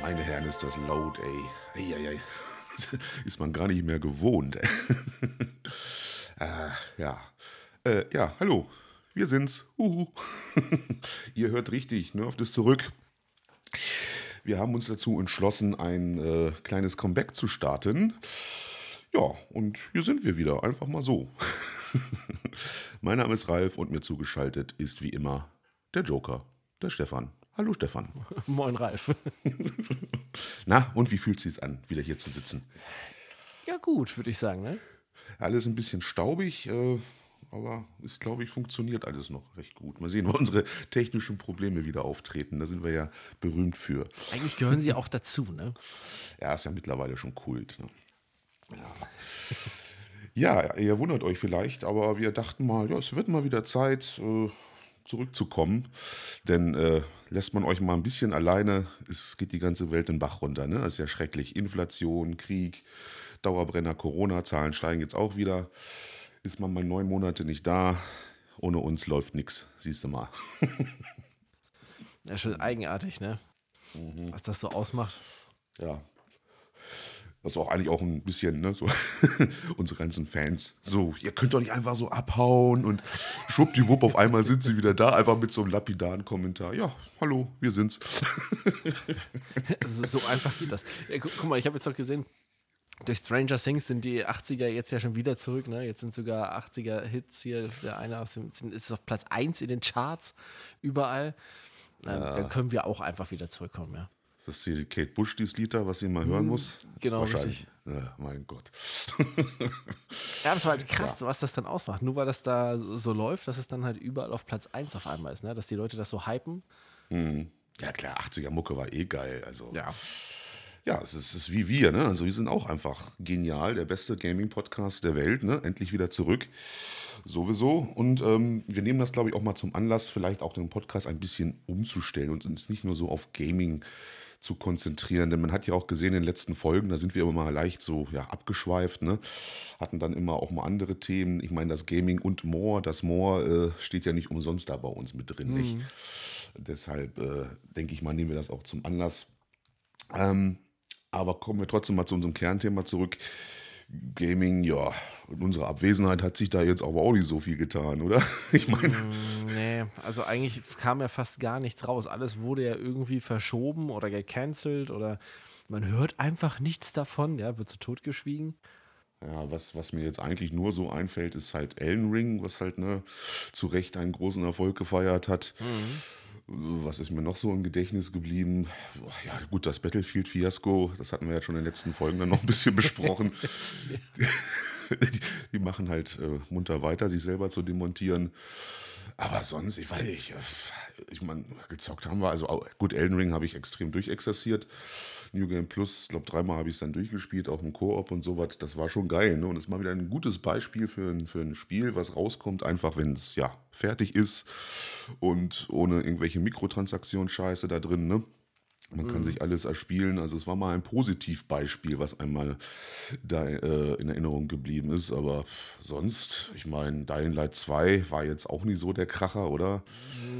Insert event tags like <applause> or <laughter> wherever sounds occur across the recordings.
Meine Herren, ist das laut, ey. Eieiei. <laughs> Ist man gar nicht mehr gewohnt. ah, <laughs> ja. Äh, ja, hallo. Wir sind's. <laughs> Ihr hört richtig, Nerft ist zurück. Wir haben uns dazu entschlossen, ein äh, kleines Comeback zu starten. Ja, und hier sind wir wieder. Einfach mal so. mein Name ist Ralf und mir zugeschaltet ist wie immer der Joker, der Stefan. Hallo Stefan. <laughs> Moin Ralf. <laughs> Na, und wie fühlt es sich an, wieder hier zu sitzen? Ja, gut, würde ich sagen, ne? Alles ein bisschen staubig, äh, aber es, glaube ich, funktioniert alles noch recht gut. Mal sehen, wo unsere technischen Probleme wieder auftreten. Da sind wir ja berühmt für. Eigentlich gehören sie auch dazu, ne? <laughs> Ja, ist ja mittlerweile schon Kult. Ne? Ja. ja, ihr wundert euch vielleicht, aber wir dachten mal, ja, es wird mal wieder Zeit, äh, zurückzukommen. Denn äh, lässt man euch mal ein bisschen alleine, es geht die ganze Welt den Bach runter. Ne? Das ist ja schrecklich. Inflation, Krieg, Dauerbrenner, Corona-Zahlen steigen jetzt auch wieder. Ist man mal neun Monate nicht da, ohne uns läuft nichts, siehst du mal. <laughs> Ja, schon eigenartig, ne? Mhm. Was das so ausmacht. Ja. Das ist auch eigentlich auch ein bisschen, ne, so <laughs> unsere ganzen Fans. So, ihr könnt doch nicht einfach so abhauen und schwuppdiwupp, auf einmal sind sie wieder da, einfach mit so einem lapidaren Kommentar. Ja, hallo, wir sind's. <laughs> Es ist so einfach geht das. Ja, gu guck mal, ich habe jetzt doch gesehen, durch Stranger Things sind die 80er jetzt ja schon wieder zurück, ne? Jetzt sind sogar 80er-Hits hier. Der eine aus dem ist auf Platz 1 in den Charts überall. Ähm, Dann können wir auch einfach wieder zurückkommen, ja. Das ist hier Kate Bush, dieses Lied da, was sie mal hören muss. genau, Wahrscheinlich. Ja, mein Gott. <laughs> Ja, das war halt krass, was das dann ausmacht. Nur weil das da so läuft, dass es dann halt überall auf Platz 1 auf einmal ist, ne? Dass die Leute das so hypen. Ja, klar, 80er Mucke war eh geil. Also, Ja. ja, es ist, es ist wie wir, ne? Also, wir sind auch einfach genial. Der beste Gaming-Podcast der Welt, ne? Endlich wieder zurück. Sowieso. Und ähm, wir nehmen das, glaube ich, auch mal zum Anlass, vielleicht auch den Podcast ein bisschen umzustellen und uns nicht nur so auf Gaming zu konzentrieren. Denn man hat ja auch gesehen in den letzten Folgen, da sind wir immer mal leicht so ja, abgeschweift, ne? hatten dann immer auch mal andere Themen. Ich meine, das Gaming und More, das More äh, steht ja nicht umsonst da bei uns mit drin. Nicht? Deshalb äh, denke ich mal, nehmen wir das auch zum Anlass. Ähm, aber kommen wir trotzdem mal zu unserem Kernthema zurück. Gaming, ja, in unserer Abwesenheit hat sich da jetzt aber auch nicht so viel getan, oder? <laughs> Ich meine, Nee, also eigentlich kam ja fast gar nichts raus. Alles wurde ja irgendwie verschoben oder gecancelt oder man hört einfach nichts davon, ja, wird so totgeschwiegen. ja, was, was mir jetzt eigentlich nur so einfällt, ist halt Elden Ring, was halt ne, zu Recht einen großen Erfolg gefeiert hat. Was ist mir noch so im Gedächtnis geblieben? Ja, gut, das Battlefield-Fiasko, das hatten wir ja schon in den letzten Folgen dann noch ein bisschen <laughs> besprochen. die, die machen halt äh, munter weiter, sich selber zu demontieren. Aber sonst, ich weiß nicht, äh, ich meine, gezockt haben wir, also gut, Elden Ring habe ich extrem durchexerziert. New Game Plus, ich glaube, dreimal habe ich es dann durchgespielt, auch im Koop und sowas. Das war schon geil. Ne? Und es ist mal wieder ein gutes Beispiel für ein, für ein Spiel, was rauskommt, einfach wenn es ja fertig ist und ohne irgendwelche Mikrotransaktionsscheiße da drin. Ne? Man kann sich alles erspielen. Also es war mal ein Positivbeispiel, was einmal da äh, in Erinnerung geblieben ist. Aber sonst, ich meine, Dying Light 2 war jetzt auch nie so der Kracher, oder?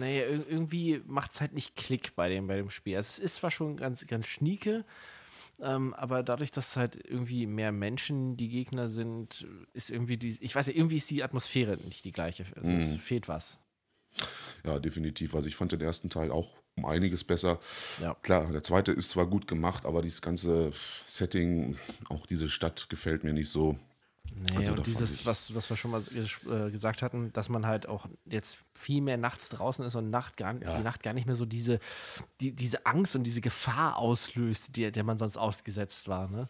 Ir- irgendwie macht es halt nicht Klick bei dem, bei dem Spiel. Also es ist zwar schon ganz, ganz schnieke, ähm, aber dadurch, dass halt irgendwie mehr Menschen die Gegner sind, ist irgendwie die, ich weiß nicht, irgendwie ist die Atmosphäre nicht die gleiche. Also es fehlt was. Ja, definitiv. Also ich fand den ersten Teil auch um einiges besser. Ja. Klar, der zweite ist zwar gut gemacht, aber dieses ganze Setting, auch diese Stadt gefällt mir nicht so. Nee, Also und dieses, was, was wir schon mal äh, gesagt hatten, dass man halt auch jetzt viel mehr nachts draußen ist und Nacht gar, Ja. die Nacht gar nicht mehr so diese, die, diese Angst und diese Gefahr auslöst, die, der man sonst ausgesetzt war. Ne?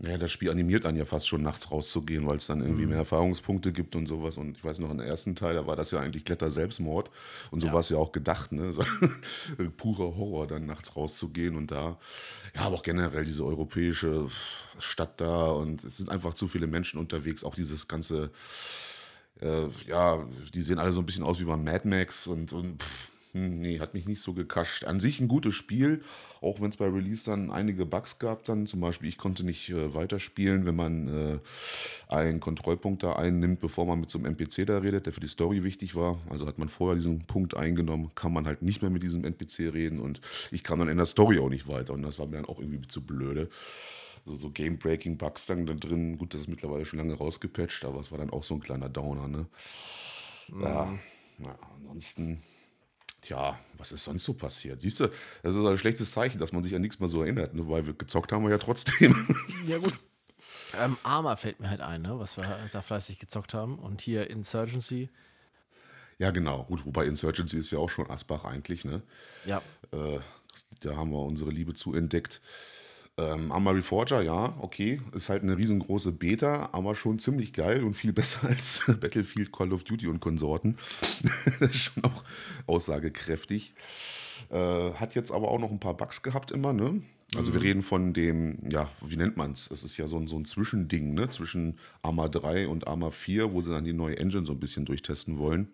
Ja, das Spiel animiert einen ja fast schon nachts rauszugehen, weil es dann irgendwie Mhm. mehr Erfahrungspunkte gibt und sowas. Und ich weiß noch, im ersten Teil, da war das ja eigentlich glatter Selbstmord. Und so Ja. war es ja auch gedacht, ne? So, <laughs> purer Horror, dann nachts rauszugehen und da, ja, aber auch generell diese europäische Stadt da und es sind einfach zu viele Menschen unterwegs. Auch dieses ganze, äh, ja, die sehen alle so ein bisschen aus wie bei Mad Max und, und pff, nee, hat mich nicht so gekascht. An sich ein gutes Spiel, auch wenn es bei Release dann einige Bugs gab dann. Zum Beispiel, ich konnte nicht äh, weiterspielen, wenn man äh, einen Kontrollpunkt da einnimmt, bevor man mit so einem NPC da redet, der für die Story wichtig war. Also hat man vorher diesen Punkt eingenommen, kann man halt nicht mehr mit diesem NPC reden und ich kam dann in der Story auch nicht weiter und das war mir dann auch irgendwie zu blöde. So, so Game-Breaking-Bugs dann da drin. Gut, das ist mittlerweile schon lange rausgepatcht, aber es war dann auch so ein kleiner Downer, ne? Ja, na, ansonsten, tja, was ist sonst so passiert? Siehst du, das ist ein schlechtes Zeichen, dass man sich an nichts mehr so erinnert, ne? weil wir gezockt haben wir ja trotzdem. Ja, gut. <laughs> Ähm, Arma fällt mir halt ein, ne? was wir da fleißig gezockt haben. Und hier Insurgency. ja, genau. Gut, wobei Insurgency ist ja auch schon Asbach eigentlich, ne? Ja, Äh, da haben wir unsere Liebe zu entdeckt. Ähm, Arma Reforger, ja, okay, ist halt eine riesengroße Beta, aber schon ziemlich geil und viel <laughs> besser als Battlefield, Call of Duty und Konsorten. <laughs> das ist schon auch aussagekräftig. Äh, hat jetzt aber auch noch ein paar Bugs gehabt immer, ne? Also wir reden von dem, ja, wie nennt man es? Es ist ja so ein, so ein Zwischending, ne? Zwischen Arma 3 und Arma 4, wo sie dann die neue Engine so ein bisschen durchtesten wollen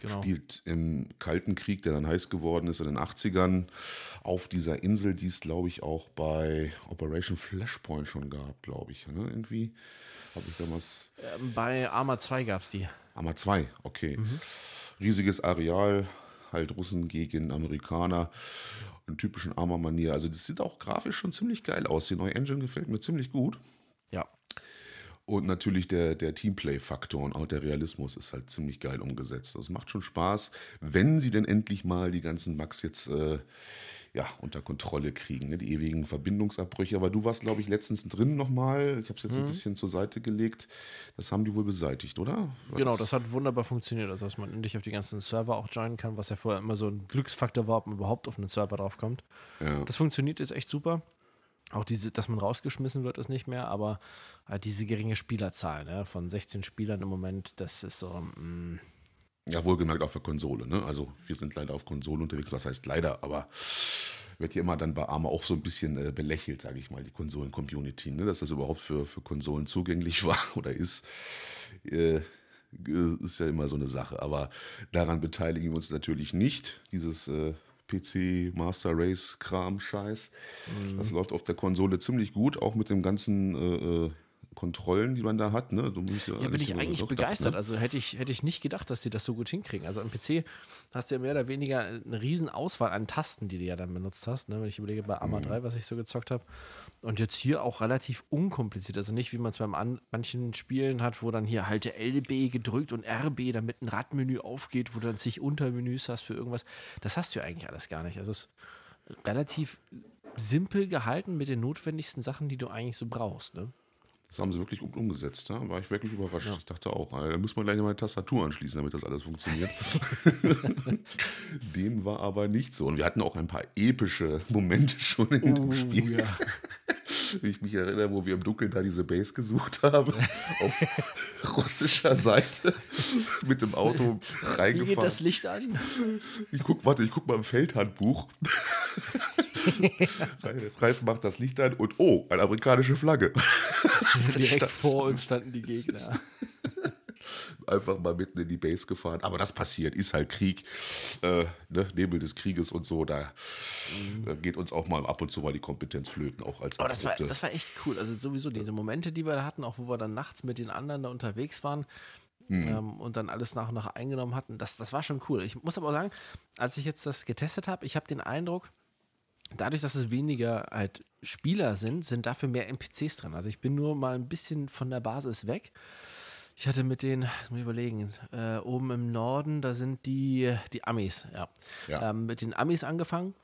genau. spielt im Kalten Krieg, der dann heiß geworden ist in den 80ern, auf dieser Insel, die es, glaube ich, auch bei Operation Flashpoint schon gab, glaube ich. Ne? Irgendwie habe ich damals. Ähm, bei Arma 2 gab es die. Arma 2, okay. Riesiges Areal, halt Russen gegen Amerikaner. In typischen Arma-Manier. Also, das sieht auch grafisch schon ziemlich geil aus. Die neue Engine gefällt mir ziemlich gut. Und natürlich der, der Teamplay-Faktor und auch der Realismus ist halt ziemlich geil umgesetzt. Das macht schon Spaß, wenn sie denn endlich mal die ganzen Max jetzt äh, ja, unter Kontrolle kriegen, ne? die ewigen Verbindungsabbrüche. Aber du warst, glaube ich, letztens drin nochmal. Ich habe es jetzt ein bisschen zur Seite gelegt. Das haben die wohl beseitigt, oder? War Genau, das hat wunderbar funktioniert. Also, dass man endlich auf die ganzen Server auch joinen kann, was ja vorher immer so ein Glücksfaktor war, ob man überhaupt auf einen Server draufkommt. Ja. Das funktioniert jetzt echt super. Auch diese, dass man rausgeschmissen wird, ist nicht mehr, aber halt diese geringe Spielerzahl ne, von 16 Spielern im Moment, das ist so. mm, Ja, wohlgemerkt auf der Konsole. Ne? Also wir sind leider auf Konsole unterwegs. Was heißt leider? Aber wird hier immer dann bei Arma auch so ein bisschen äh, belächelt, sage ich mal, die Konsolen-Community. Ne? Dass das überhaupt für, für Konsolen zugänglich <laughs> war oder ist, äh, ist ja immer so eine Sache. Aber daran beteiligen wir uns natürlich nicht. Dieses äh, PC Master Race Kram Scheiß. Das läuft auf der Konsole ziemlich gut, auch mit dem ganzen äh, äh, Kontrollen, die man da hat. Ne? Du musst Ja, bin nicht ich eigentlich begeistert. ne? Also hätte ich, hätte ich nicht gedacht, dass die das so gut hinkriegen. Also am PC hast du ja mehr oder weniger eine riesen Auswahl an Tasten, die du ja dann benutzt hast. Ne? Wenn ich überlege, bei Mhm. Arma 3, was ich so gezockt habe. Und jetzt hier auch relativ unkompliziert. Also nicht, wie man es beim an manchen Spielen hat, wo dann hier halte LB gedrückt und RB, damit ein Radmenü aufgeht, wo du dann zig Untermenüs hast für irgendwas. Das hast du ja eigentlich alles gar nicht. Also es ist relativ simpel gehalten mit den notwendigsten Sachen, die du eigentlich so brauchst. Ne? Das haben sie wirklich gut umgesetzt. Da war ich wirklich überrascht. Ich dachte auch, da muss man gleich mal eine Tastatur anschließen, damit das alles funktioniert. <laughs> Dem war aber nicht so. Und wir hatten auch ein paar epische Momente schon in dem Spiel. Oh, ja. Wie <laughs> ich mich erinnere, wo wir im Dunkeln da diese Base gesucht haben. <laughs> auf russischer Seite. Mit dem Auto Wie geht reingefahren. das Licht an? Ich guck, warte, ich guck mal im Feldhandbuch. <laughs> Ralf macht das Licht an und oh, eine amerikanische Flagge. <laughs> <laughs> Direkt vor uns standen die Gegner. einfach mal mitten in die Base gefahren. Aber das passiert, ist halt Krieg, äh, ne? Nebel des Krieges und so. Da äh, geht uns auch mal ab und zu mal die Kompetenz flöten, auch als Aber das war, das war echt cool. Also sowieso diese Momente, die wir da hatten, auch wo wir dann nachts mit den anderen da unterwegs waren ähm, und dann alles nach und nach eingenommen hatten, das, das war schon cool. Ich muss aber auch sagen, als ich jetzt das getestet habe, ich habe den Eindruck, dadurch, dass es weniger halt Spieler sind, sind dafür mehr NPCs drin. Also ich bin nur mal ein bisschen von der Basis weg. Ich hatte mit den, muss ich überlegen, äh, oben im Norden, da sind die, die Amis, ja. Ja. Ähm, mit den Amis angefangen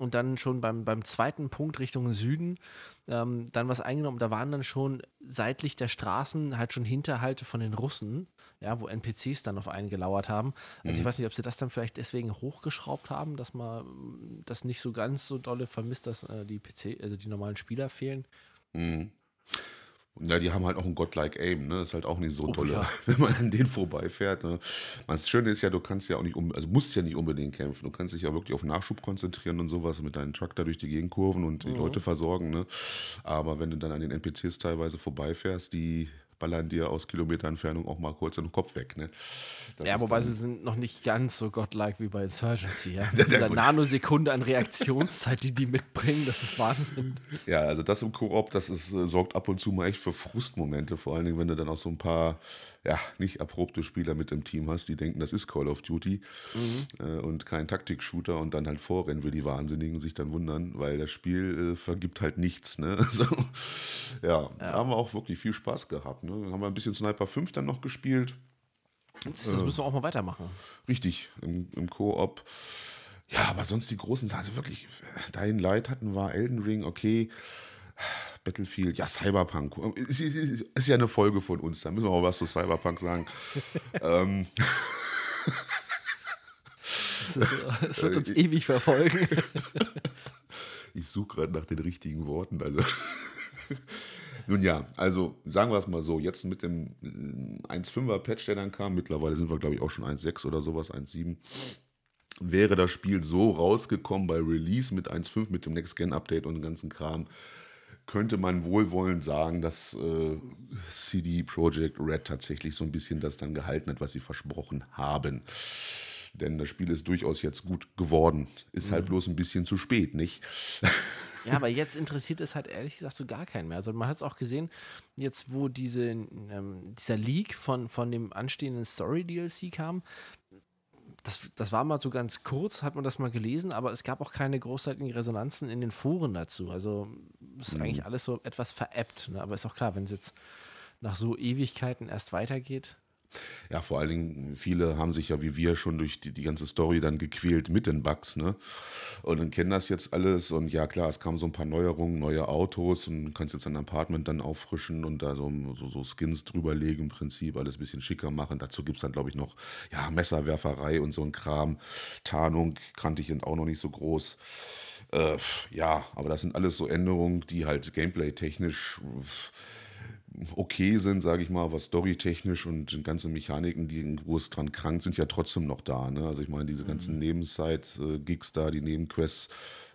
und dann schon beim, beim zweiten Punkt Richtung Süden ähm, dann was eingenommen. Da waren dann schon seitlich der Straßen halt schon Hinterhalte von den Russen, ja, wo NPCs dann auf einen gelauert haben. Also Mhm. ich weiß nicht, ob sie das dann vielleicht deswegen hochgeschraubt haben, dass man das nicht so ganz so dolle vermisst, dass äh, die PC, also die normalen Spieler fehlen. Mhm. Ja, die haben halt auch ein Godlike Aim, ne? Ist halt auch nicht so Oh tolle, ja. <laughs> wenn man an denen vorbeifährt. Ne? Das Schöne ist ja, du kannst ja auch nicht, um, also musst ja nicht unbedingt kämpfen. Du kannst dich ja wirklich auf Nachschub konzentrieren und sowas mit deinem Truck da durch die Gegend kurven und die Leute versorgen. Ne? Aber wenn du dann an den NPCs teilweise vorbeifährst, die ballern dir aus Kilometerentfernung auch mal kurz den Kopf weg. Ne? Ja, wobei sie sind noch nicht ganz so godlike wie bei Insurgency. Ja? <laughs> Ja, Dieser. Nanosekunde an Reaktionszeit, die die mitbringen, das ist Wahnsinn. Ja, also das im Koop, das ist, äh, sorgt ab und zu mal echt für Frustmomente, vor allen Dingen, wenn du dann auch so ein paar, ja, nicht erprobte Spieler mit im Team hast, die denken, das ist Call of Duty äh, und kein Taktik-Shooter und dann halt vorrennen wie die Wahnsinnigen und sich dann wundern, weil das Spiel äh, vergibt halt nichts. Ne? <laughs> Also, ja, da haben wir auch wirklich viel Spaß gehabt. Ne? Dann haben wir ein bisschen Sniper 5 dann noch gespielt. Das, das müssen wir auch mal weitermachen. Richtig, im, im Koop. Ja, aber sonst die großen Sachen, also wirklich, äh, Dying Light hatten wir, Elden Ring, okay. Battlefield, ja, Cyberpunk. Ist, ist, ist, ist ja eine Folge von uns, da müssen wir auch was zu Cyberpunk sagen. <laughs> ähm, ist, das wird uns ewig verfolgen. <laughs> ich suche gerade nach den richtigen Worten. Also. <laughs> Nun ja, also sagen wir es mal so, jetzt mit dem äh, 1.5er Patch, der dann kam, mittlerweile sind wir glaube ich auch schon 1.6 oder sowas, 1.7, wäre das Spiel so rausgekommen bei Release mit 1.5, mit dem Next-Gen-Update und dem ganzen Kram, könnte man wohlwollend sagen, dass äh, CD Projekt Red tatsächlich so ein bisschen das dann gehalten hat, was sie versprochen haben. Denn das Spiel ist durchaus jetzt gut geworden. Ist halt bloß ein bisschen zu spät, nicht? <laughs> Ja, aber jetzt interessiert es halt ehrlich gesagt so gar keinen mehr. Also man hat es auch gesehen, jetzt wo diese, ähm, dieser Leak von, von dem anstehenden Story-DLC kam, das, das war mal so ganz kurz, hat man das mal gelesen, aber es gab auch keine großartigen Resonanzen in den Foren dazu. Also ist eigentlich alles so etwas veräppt. Ne? Aber ist auch klar, wenn es jetzt nach so Ewigkeiten erst weitergeht. Ja, vor allen Dingen, viele haben sich ja wie wir schon durch die, die ganze Story dann gequält mit den Bugs, ne? Und dann kennen das jetzt alles und ja klar, es kamen so ein paar Neuerungen, neue Autos und kannst jetzt ein Apartment dann auffrischen und da so, so, so Skins drüberlegen im Prinzip, alles ein bisschen schicker machen. Dazu gibt es dann, glaube ich, noch ja, Messerwerferei und so ein Kram. Tarnung kannte ich auch noch nicht so groß. Äh, ja, aber das sind alles so Änderungen, die halt gameplay-technisch okay sind, sage ich mal, was storytechnisch und die ganzen Mechaniken, die wo es dran krank sind, ja trotzdem noch da. Ne? Also ich meine, diese ganzen Nebenzeit-Gigs da, die Nebenquests,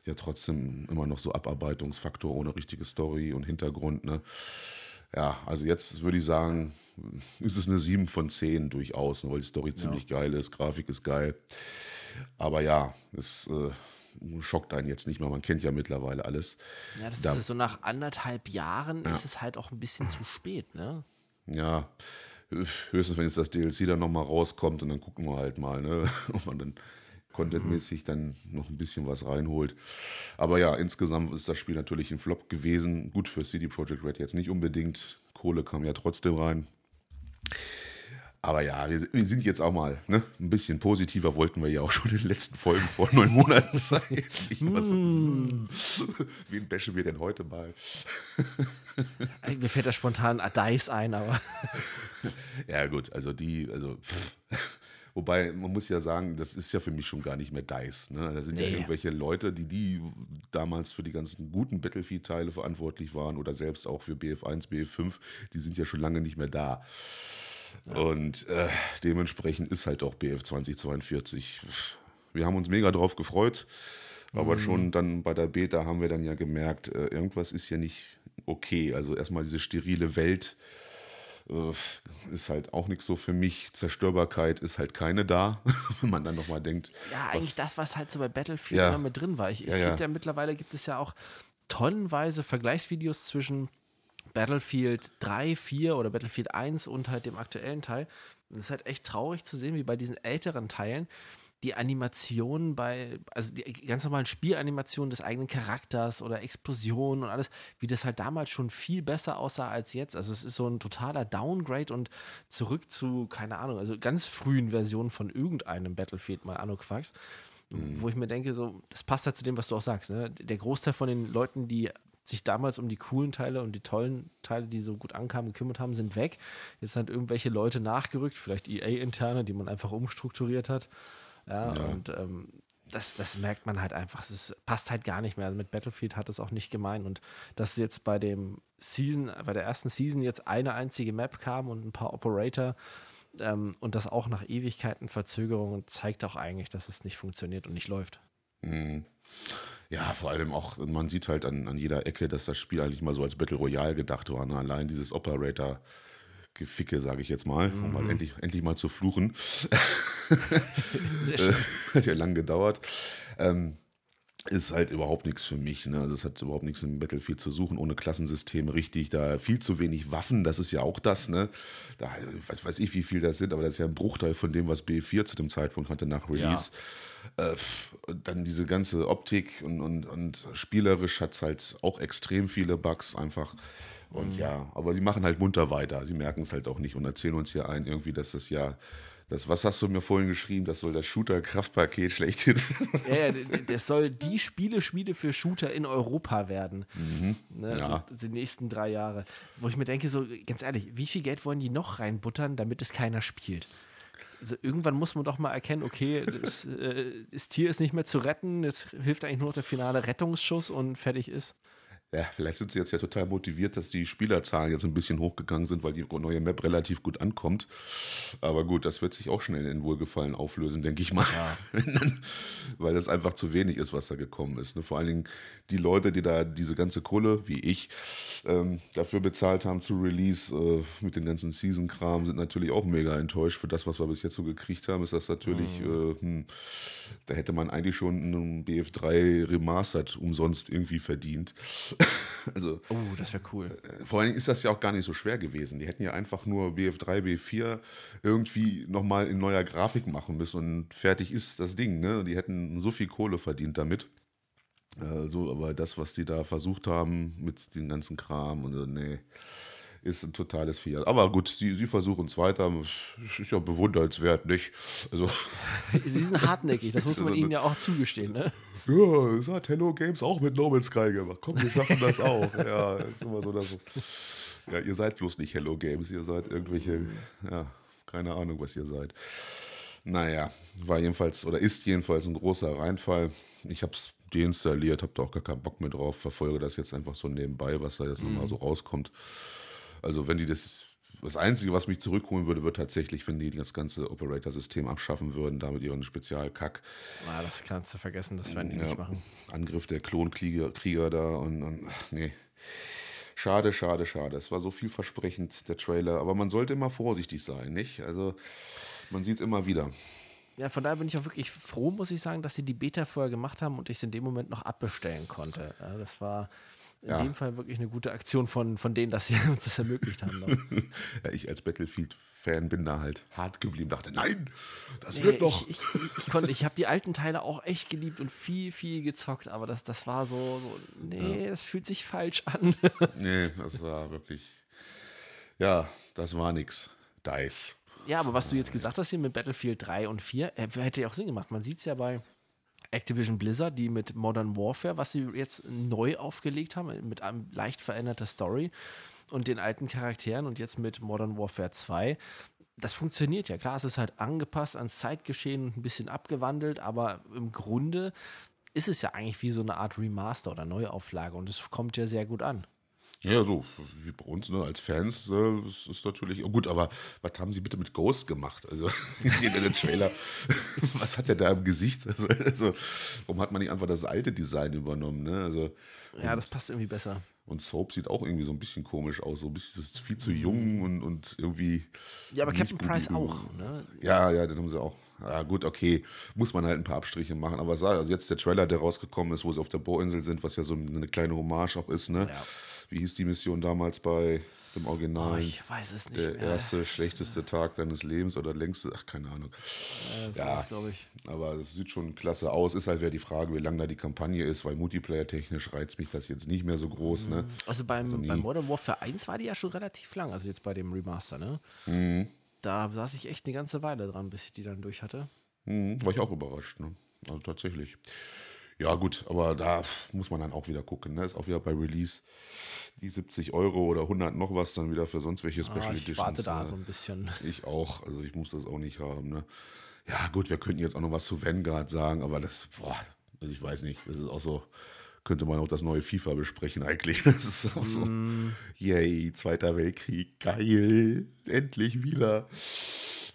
ja trotzdem immer noch so Abarbeitungsfaktor ohne richtige Story und Hintergrund. Ne? Ja, also jetzt würde ich sagen, ist es eine 7 von 10 durchaus, ne? weil die Story ziemlich geil ist, Grafik ist geil. Aber ja, es äh, schockt einen jetzt nicht mehr. Man kennt ja mittlerweile alles. Ja, das Da- ist so nach anderthalb Jahren ist es halt auch ein bisschen zu spät, ne? Ja, höchstens, wenn jetzt das DLC dann nochmal rauskommt und dann gucken wir halt mal, ne, <laughs> ob man dann contentmäßig dann noch ein bisschen was reinholt. Aber ja, insgesamt ist das Spiel natürlich ein Flop gewesen. Gut für CD Projekt Red jetzt nicht unbedingt. Kohle kam ja trotzdem rein. Aber ja, wir, wir sind jetzt auch mal ne, ein bisschen positiver, wollten wir ja auch schon in den letzten Folgen vor neun Monaten sein. Ich was, wen bashen wir denn heute mal? Mir fällt da spontan Dice ein, aber Ja, gut, also die, also. Pff. Wobei, man muss ja sagen, das ist ja für mich schon gar nicht mehr DICE. Ne? Das sind ja Nee. irgendwelche Leute, die, die damals für die ganzen guten Battlefield-Teile verantwortlich waren oder selbst auch für BF1, BF5, die sind ja schon lange nicht mehr da. Und äh, dementsprechend ist halt auch BF 2042. Wir haben uns mega drauf gefreut, aber schon dann bei der Beta haben wir dann ja gemerkt, äh, irgendwas ist ja nicht okay. Also erstmal diese sterile Welt äh, ist halt auch nichts so für mich. Zerstörbarkeit ist halt keine da, <laughs> wenn man dann nochmal denkt. ja, was- eigentlich das, was halt so bei Battlefield Ja. immer mit drin war. Ich, es Ja, gibt ja. ja mittlerweile gibt es ja auch tonnenweise Vergleichsvideos zwischen Battlefield 3, 4 oder Battlefield 1 und halt dem aktuellen Teil. Und es ist halt echt traurig zu sehen, wie bei diesen älteren Teilen die Animationen bei, also die ganz normalen Spielanimationen des eigenen Charakters oder Explosionen und alles, wie das halt damals schon viel besser aussah als jetzt. Also es ist so ein totaler Downgrade und zurück zu, keine Ahnung, also ganz frühen Versionen von irgendeinem Battlefield, mal Anno Quax, wo ich mir denke, so, das passt halt zu dem, was du auch sagst. Ne? Der Großteil von den Leuten, die sich damals um die coolen Teile und die tollen Teile, die so gut ankamen, gekümmert haben, sind weg. Jetzt sind irgendwelche Leute nachgerückt, vielleicht EA-Interne, die man einfach umstrukturiert hat. Ja, und ähm, das, das merkt man halt einfach. Es passt halt gar nicht mehr. Also mit Battlefield hat es auch nicht gemeint. Und dass jetzt bei dem Season, bei der ersten Season jetzt eine einzige Map kam und ein paar Operator ähm, und das auch nach Ewigkeiten Verzögerungen zeigt auch eigentlich, dass es nicht funktioniert und nicht läuft. Mhm. Ja, vor allem auch, man sieht halt an, an jeder Ecke, dass das Spiel eigentlich mal so als Battle Royale gedacht war. Ne? Allein dieses Operator. Geficke, sage ich jetzt mal, um mal mhm. endlich, endlich mal zu fluchen. Sehr <laughs> schön. hat ja lang gedauert. Ähm, ist halt überhaupt nichts für mich. Ne? Also es hat überhaupt nichts im Battlefield zu suchen, ohne Klassensystem richtig. Da viel zu wenig Waffen, das ist ja auch das. Ne? Da weiß, weiß ich, wie viel das sind, aber das ist ja ein Bruchteil von dem, was B4 zu dem Zeitpunkt hatte nach Release. Ja. Äh, dann diese ganze Optik und, und, und spielerisch hat es halt auch extrem viele Bugs einfach. Und mhm. ja, aber die machen halt munter weiter. Sie merken es halt auch nicht und erzählen uns hier ein, irgendwie, dass das ja das, was hast du mir vorhin geschrieben? Das soll das Shooter-Kraftpaket <laughs> schlechthin. Ja, ja, das soll die Spieleschmiede für Shooter in Europa werden. Mhm. Ne, ja. also die nächsten drei Jahre. Wo ich mir denke, so ganz ehrlich, wie viel Geld wollen die noch reinbuttern, damit es keiner spielt? Also irgendwann muss man doch mal erkennen, okay, das, äh, das Tier ist nicht mehr zu retten, jetzt hilft eigentlich nur noch der finale Rettungsschuss und fertig ist ja, vielleicht sind sie jetzt ja total motiviert, dass die Spielerzahlen jetzt ein bisschen hochgegangen sind, weil die neue Map relativ gut ankommt. Aber gut, das wird sich auch schnell in Wohlgefallen auflösen, denke ich mal. Ja. <laughs> weil das einfach zu wenig ist, was da gekommen ist. Ne? Vor allen Dingen die Leute, die da diese ganze Kohle, wie ich, ähm, dafür bezahlt haben zu Release äh, mit den ganzen Season-Kram, sind natürlich auch mega enttäuscht. Für das, was wir bis jetzt so gekriegt haben, ist das natürlich, mhm. äh, hm, da hätte man eigentlich schon einen BF3 Remastered umsonst irgendwie verdient. <laughs> also, oh, das wäre cool. Äh, vor allen Dingen ist das ja auch gar nicht so schwer gewesen. Die hätten ja einfach nur BF3, BF4 irgendwie nochmal in neuer Grafik machen müssen und fertig ist das Ding. Ne? Die hätten so viel Kohle verdient damit. Also, aber das, was die da versucht haben mit dem ganzen Kram und äh, nee, ist ein totales Fiat. Aber gut, sie, sie versuchen es weiter. Ist ja bewundernswert, nicht? Also. <laughs> sie sind hartnäckig, das <laughs> muss man ihnen ja auch zugestehen, ne? Ja, das hat Hello Games auch mit No Man's Sky gemacht. Komm, wir schaffen das auch. <laughs> ja, ist immer so, dass. Ja, ihr seid bloß nicht Hello Games, ihr seid irgendwelche, ja, keine Ahnung, was ihr seid. Naja, war jedenfalls oder ist jedenfalls ein großer Reinfall. Ich habe es deinstalliert, habe da auch gar keinen Bock mehr drauf, verfolge das jetzt einfach so nebenbei, was da jetzt mhm. nochmal so rauskommt. Also wenn die das, das Einzige, was mich zurückholen würde, wird tatsächlich, wenn die das ganze Operator-System abschaffen würden, damit ihren Spezialkack. Ah, das kannst du vergessen, das werden die ja, nicht machen. Angriff der Klonkrieger Krieger da und, und nee. Schade, schade, schade. Es war so vielversprechend, der Trailer. Aber man sollte immer vorsichtig sein, nicht? Also, man sieht es immer wieder. Ja, von daher bin ich auch wirklich froh, muss ich sagen, dass sie die Beta vorher gemacht haben und ich es in dem Moment noch abbestellen konnte. Das war in ja. dem Fall wirklich eine gute Aktion von, von denen, dass sie <laughs> uns das ermöglicht haben. <laughs> Ja, ich als Battlefield-Fan bin da halt hart geblieben, dachte, nein, das nee, wird doch. Ich, ich, ich, ich habe die alten Teile auch echt geliebt und viel, viel gezockt, aber das, das war so, so nee, ja. das fühlt sich falsch an. <laughs> nee, das war wirklich, ja, das war nix. Dice. Ja, aber was du jetzt gesagt hast hier mit Battlefield 3 und 4, äh, hätte ja auch Sinn gemacht. Man sieht es ja bei Activision Blizzard, die mit Modern Warfare, was sie jetzt neu aufgelegt haben, mit einem leicht veränderter Story und den alten Charakteren und jetzt mit Modern Warfare 2. Das funktioniert ja. Klar, es ist halt angepasst ans Zeitgeschehen und ein bisschen abgewandelt, aber im Grunde ist es ja eigentlich wie so eine Art Remaster oder Neuauflage und es kommt ja sehr gut an. Ja, so wie bei uns, ne, als Fans, äh, das ist natürlich oh gut, aber was haben sie bitte mit Ghost gemacht? Also <laughs> in den Trailer, <laughs> was hat der da im Gesicht? Also, also, warum hat man nicht einfach das alte Design übernommen? Ne? Also, ja, das passt irgendwie besser. Und Soap sieht auch irgendwie so ein bisschen komisch aus, so ein bisschen viel zu jung und, und irgendwie. Ja, aber Captain Price auch, ne? Ja, ja, den haben sie auch. Ja, gut, okay, muss man halt ein paar Abstriche machen. Aber also jetzt der Trailer, der rausgekommen ist, wo sie auf der Bohrinsel sind, was ja so eine kleine Hommage auch ist, ne? Ja wie hieß die Mission damals bei dem Original? Oh, ich weiß es nicht. Der mehr. erste, schlechteste Tag deines Lebens oder längste, ach, keine Ahnung. Ja, das glaube ich. Aber es sieht schon klasse aus. Ist halt wieder die Frage, wie lange da die Kampagne ist, weil Multiplayer-technisch reizt mich das jetzt nicht mehr so groß. Ne? Mhm. Also beim, also beim Modern Warfare 1 war die ja schon relativ lang, also jetzt bei dem Remaster, ne? Mhm. Da saß ich echt eine ganze Weile dran, bis ich die dann durch hatte. Mhm. War ich auch überrascht, ne? Also tatsächlich. Ja, gut, aber da muss man dann auch wieder gucken. Ne? Ist auch wieder bei Release die 70 Euro oder 100 noch was dann wieder für sonst welche ah, Special ah, ich Editions. Ich warte da ne? so ein bisschen. Ich auch, also ich muss das auch nicht haben. Ne? Ja, gut, wir könnten jetzt auch noch was zu Vanguard sagen, aber das, boah, also ich weiß nicht, das ist auch so, könnte man auch das neue FIFA besprechen eigentlich. <laughs> Das ist auch so, mm. yay, Zweiter Weltkrieg, geil, endlich wieder.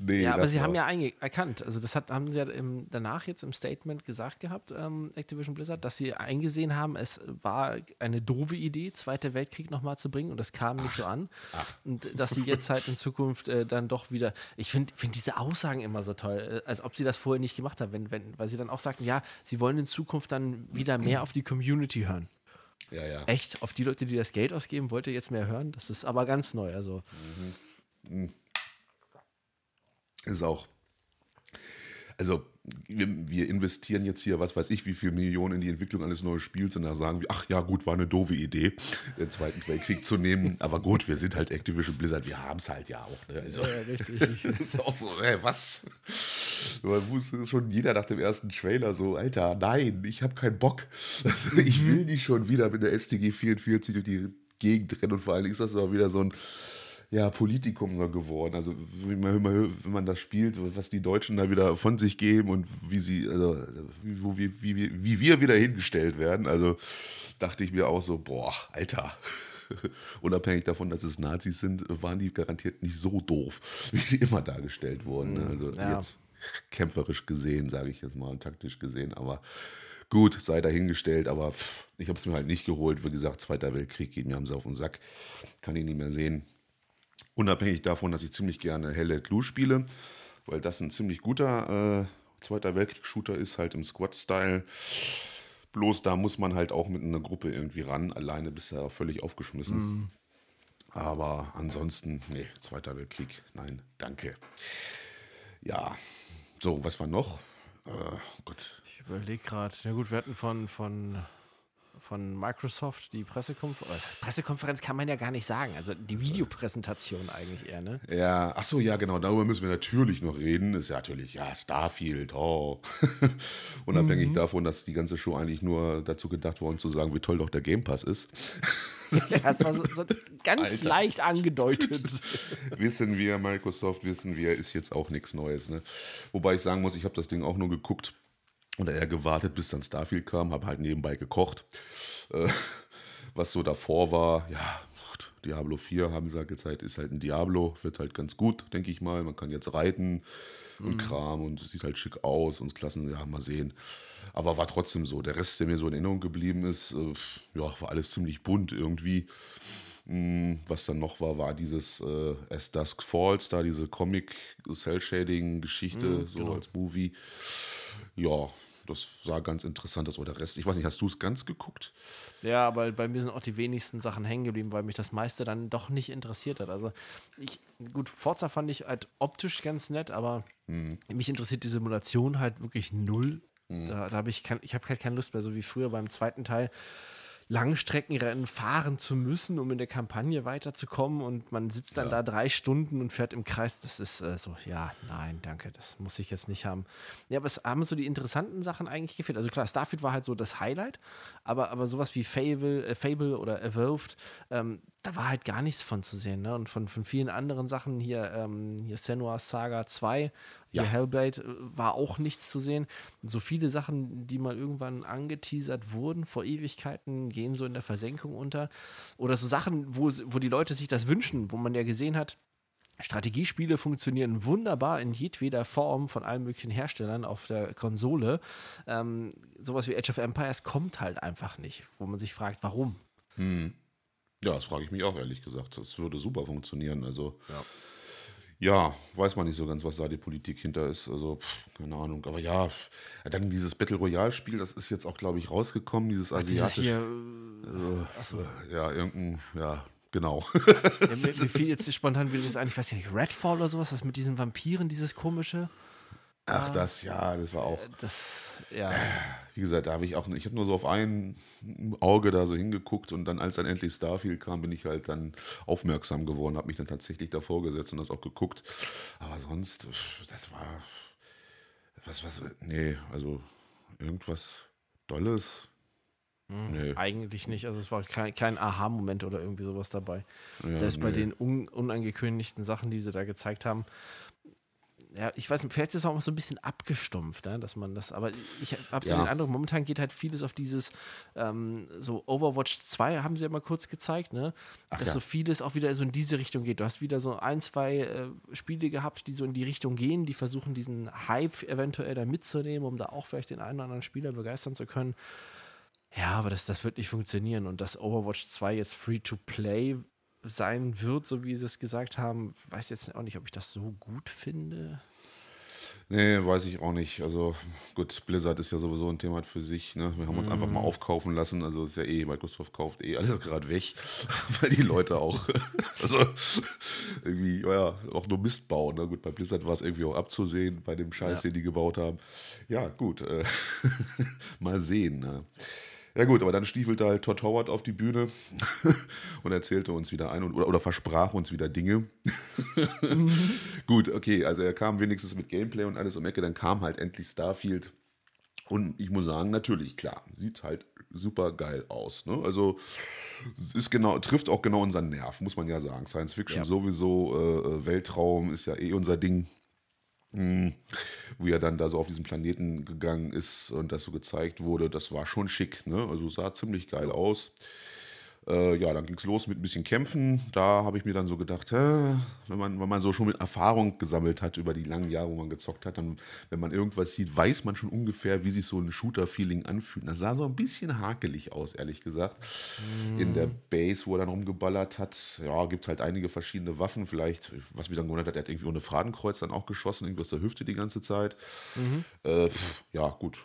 Nee, ja, aber sie haben ja erkannt, also das hat, haben sie ja im, danach jetzt im Statement gesagt gehabt, ähm, Activision Blizzard, dass sie eingesehen haben, es war eine doofe Idee, Zweiter Weltkrieg nochmal zu bringen und das kam nicht ach, so an. Ach. Und dass sie jetzt halt in Zukunft äh, dann doch wieder, ich finde find diese Aussagen immer so toll, äh, als ob sie das vorher nicht gemacht haben, wenn, wenn, weil sie dann auch sagten, ja, sie wollen in Zukunft dann wieder mehr auf die Community hören. Ja, ja. Echt, auf die Leute, die das Geld ausgeben, wollt ihr jetzt mehr hören? Das ist aber ganz neu. Also. Mhm. Mhm. Ist auch. Also, wir, wir, investieren jetzt hier, was weiß ich, wie viel Millionen in die Entwicklung eines neuen Spiels und da sagen wir, ach ja, gut, war eine doofe Idee, den Zweiten Weltkrieg zu nehmen. <laughs> Aber gut, wir sind halt Activision Blizzard, wir haben es halt ja auch. Ne? Also, ja, richtig. <laughs> ist auch so, ey, was? Man wusste schon jeder nach dem ersten Trailer so, Alter, nein, ich habe keinen Bock. ich will nicht schon wieder mit der STG 44 durch die Gegend rennen und vor allem ist das aber wieder so ein ja, Politikum so geworden. Also wenn man, wenn man das spielt, was die Deutschen da wieder von sich geben und wie sie, also wie, wie, wie, wie wir wieder hingestellt werden. Also dachte ich mir auch so, boah, Alter. <laughs> Unabhängig davon, dass es Nazis sind, waren die garantiert nicht so doof, <laughs> wie sie immer dargestellt wurden. Ne? Also ja. jetzt kämpferisch gesehen, sage ich jetzt mal, und taktisch gesehen, aber gut, sei dahingestellt, aber pff, ich habe es mir halt nicht geholt. Wie gesagt, Zweiter Weltkrieg geht mir haben sie auf den Sack. Kann ich nicht mehr sehen. Unabhängig davon, dass ich ziemlich gerne Hell Let Loose spiele, weil das ein ziemlich guter äh, Zweiter Weltkrieg-Shooter ist, halt im Squad-Style. Bloß da muss man halt auch mit einer Gruppe irgendwie ran. Alleine bist du ja völlig aufgeschmissen. Mm. Aber ansonsten, nee, Zweiter Weltkrieg, nein, danke. Ja, so, was war noch? Äh, Gott. Ich überlege gerade, na gut, wir hatten von, von von Microsoft, die Pressekonferenz. Pressekonferenz kann man ja gar nicht sagen. Also die Videopräsentation eigentlich eher, ne? Ja, ach so, ja, genau. Darüber müssen wir natürlich noch reden. Ist ja natürlich, ja, Starfield, oh. <laughs> Unabhängig mhm. davon, dass die ganze Show eigentlich nur dazu gedacht worden zu sagen, wie toll doch der Game Pass ist. <laughs> ja, das war so, so ganz Alter. leicht angedeutet. <laughs> wissen wir, Microsoft, wissen wir, ist jetzt auch nichts Neues. Ne? Wobei ich sagen muss, ich habe das Ding auch nur geguckt oder eher gewartet, bis dann Starfield kam, habe halt nebenbei gekocht. Äh, <laughs> was so davor war, ja, Diablo 4 haben sie halt gezeigt, ist halt ein Diablo, wird halt ganz gut, denke ich mal. Man kann jetzt reiten und mhm. Kram und sieht halt schick aus und Klassen, ja, mal sehen. Aber war trotzdem so. Der Rest, der mir so in Erinnerung geblieben ist, äh, ja, war alles ziemlich bunt irgendwie. Mhm, was dann noch war, war dieses äh, As Dusk Falls, da diese Comic-Cell-Shading-Geschichte, mhm, so genau. als Movie. Ja, das sah ganz interessant aus. Oder der Rest, ich weiß nicht, hast du es ganz geguckt? Ja, aber bei mir sind auch die wenigsten Sachen hängen geblieben, weil mich das meiste dann doch nicht interessiert hat. Also, ich, gut, Forza fand ich halt optisch ganz nett, aber mhm. mich interessiert die Simulation halt wirklich null. Mhm. Da, da habe ich, kein, ich habe halt keine Lust mehr, so wie früher beim zweiten Teil Langstreckenrennen fahren zu müssen, um in der Kampagne weiterzukommen und man sitzt dann ja. da drei Stunden und fährt im Kreis. Das ist äh, so, ja, nein, danke, das muss ich jetzt nicht haben. Ja, aber es haben so die interessanten Sachen eigentlich gefehlt. Also klar, Starfield war halt so das Highlight, aber, aber sowas wie Fable, äh, Fable oder Evolved, ähm, da war halt gar nichts von zu sehen. Ne? Und von, von vielen anderen Sachen hier, ähm, hier Senua's Saga 2 ja. Hier Hellblade äh, war auch nichts zu sehen. So viele Sachen, die mal irgendwann angeteasert wurden vor Ewigkeiten, gehen so in der Versenkung unter. Oder so Sachen, wo, wo die Leute sich das wünschen, wo man ja gesehen hat, Strategiespiele funktionieren wunderbar in jedweder Form von allen möglichen Herstellern auf der Konsole. Ähm, sowas wie Age of Empires kommt halt einfach nicht, wo man sich fragt, warum. Hm. Ja, das frage ich mich auch ehrlich gesagt. Das würde super funktionieren. Also ja. Ja, weiß man nicht so ganz, was da die Politik hinter ist. Also, pff, keine Ahnung. Aber ja, dann dieses Battle Royale-Spiel, das ist jetzt auch, glaube ich, rausgekommen, dieses asiatische. Hier, äh. Ja, irgendein, ja, genau. <laughs> Ja, mir, mir fiel jetzt spontan wieder das ein, ich weiß nicht, Redfall oder sowas, das mit diesen Vampiren, dieses komische. Ach, das, ja, das war auch. Äh, das, ja. Wie gesagt, da habe ich auch, ich habe nur so auf ein Auge da so hingeguckt und dann, als dann endlich Starfield kam, bin ich halt dann aufmerksam geworden, habe mich dann tatsächlich davor gesetzt und das auch geguckt. Aber sonst, das war, was, was, nee, also irgendwas Dolles. Hm, nee. Eigentlich nicht. Also es war kein, kein Aha-Moment oder irgendwie sowas dabei. Ja, Selbst nee. bei den un unangekündigten Sachen, die sie da gezeigt haben, ja, ich weiß nicht, vielleicht ist es auch so ein bisschen abgestumpft, ne, dass man das, aber ich habe so Ja. den Eindruck, momentan geht halt vieles auf dieses, ähm, so Overwatch 2 haben sie ja mal kurz gezeigt, ne, dass ja. so vieles auch wieder so in diese Richtung geht. Du hast wieder so ein, zwei äh, Spiele gehabt, die so in die Richtung gehen, die versuchen, diesen Hype eventuell da mitzunehmen, um da auch vielleicht den einen oder anderen Spieler begeistern zu können. Ja, aber das, das wird nicht funktionieren und dass Overwatch 2 jetzt Free-to-Play sein wird, so wie sie es gesagt haben, weiß jetzt auch nicht, ob ich das so gut finde. Nee, weiß ich auch nicht. Also gut, Blizzard ist ja sowieso ein Thema für sich. Ne? Wir haben uns einfach mal aufkaufen lassen. Also ist ja eh, Microsoft kauft eh alles <laughs> gerade weg, weil die Leute auch, <laughs> also irgendwie, ja, auch nur Mist bauen. Ne? Gut, bei Blizzard war es irgendwie auch abzusehen, bei dem Scheiß, Ja. den die gebaut haben. Ja, gut, äh, <laughs> mal sehen. Ne? Ja gut, aber dann stiefelte halt Todd Howard auf die Bühne <laughs> und erzählte uns wieder ein und, oder, oder versprach uns wieder Dinge. <laughs> Gut, okay, also er kam wenigstens mit Gameplay und alles um Ecke, dann kam halt endlich Starfield. Und ich muss sagen, natürlich, klar, sieht halt super geil aus. Ne? Also ist genau, trifft auch genau unseren Nerv, muss man ja sagen. Science Fiction Ja. sowieso, äh, Weltraum ist ja eh unser Ding. Hm, Wie er dann da so auf diesen Planeten gegangen ist und das so gezeigt wurde, das war schon schick. Ne? Also sah ziemlich geil aus. Äh, ja, dann ging es los mit ein bisschen Kämpfen. Da habe ich mir dann so gedacht, hä, wenn, man, wenn man so schon mit Erfahrung gesammelt hat über die langen Jahre, wo man gezockt hat, dann, wenn man irgendwas sieht, weiß man schon ungefähr, wie sich so ein Shooter-Feeling anfühlt. Das sah so ein bisschen hakelig aus, ehrlich gesagt. In der Base, wo er dann rumgeballert hat, ja, gibt halt einige verschiedene Waffen. Vielleicht, was mich dann gewundert hat, er hat irgendwie ohne Fadenkreuz dann auch geschossen, irgendwie aus der Hüfte die ganze Zeit. Äh, pff, ja, gut,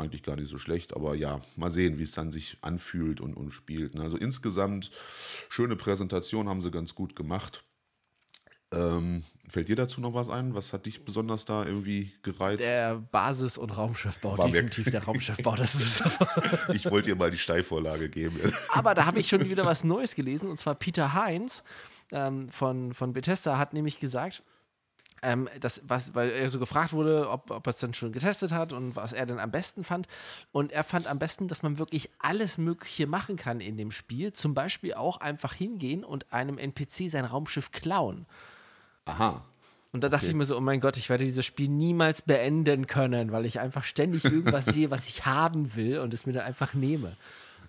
eigentlich gar nicht so schlecht, aber ja, mal sehen, wie es dann sich anfühlt und, und spielt. ne? Also insgesamt schöne Präsentation haben sie ganz gut gemacht. Ähm, fällt dir dazu noch was ein? Was hat dich besonders da irgendwie gereizt? Der Basis- und Raumschiffbau, War mir- definitiv der <laughs> Raumschiffbau, das ist so. <laughs> ich wollte dir mal die Steilvorlage geben. <laughs> Aber da habe ich schon wieder was Neues gelesen, und zwar Peter Heinz ähm, von, von Bethesda hat nämlich gesagt, ähm, das, was, weil er so gefragt wurde, ob, ob er es dann schon getestet hat und was er denn am besten fand. Und er fand am besten, dass man wirklich alles Mögliche machen kann in dem Spiel. Zum Beispiel auch einfach hingehen und einem NPC sein Raumschiff klauen. Aha. Und da dachte ich mir so, oh mein Gott, ich werde dieses Spiel niemals beenden können, weil ich einfach ständig irgendwas <laughs> sehe, was ich haben will und es mir dann einfach nehme.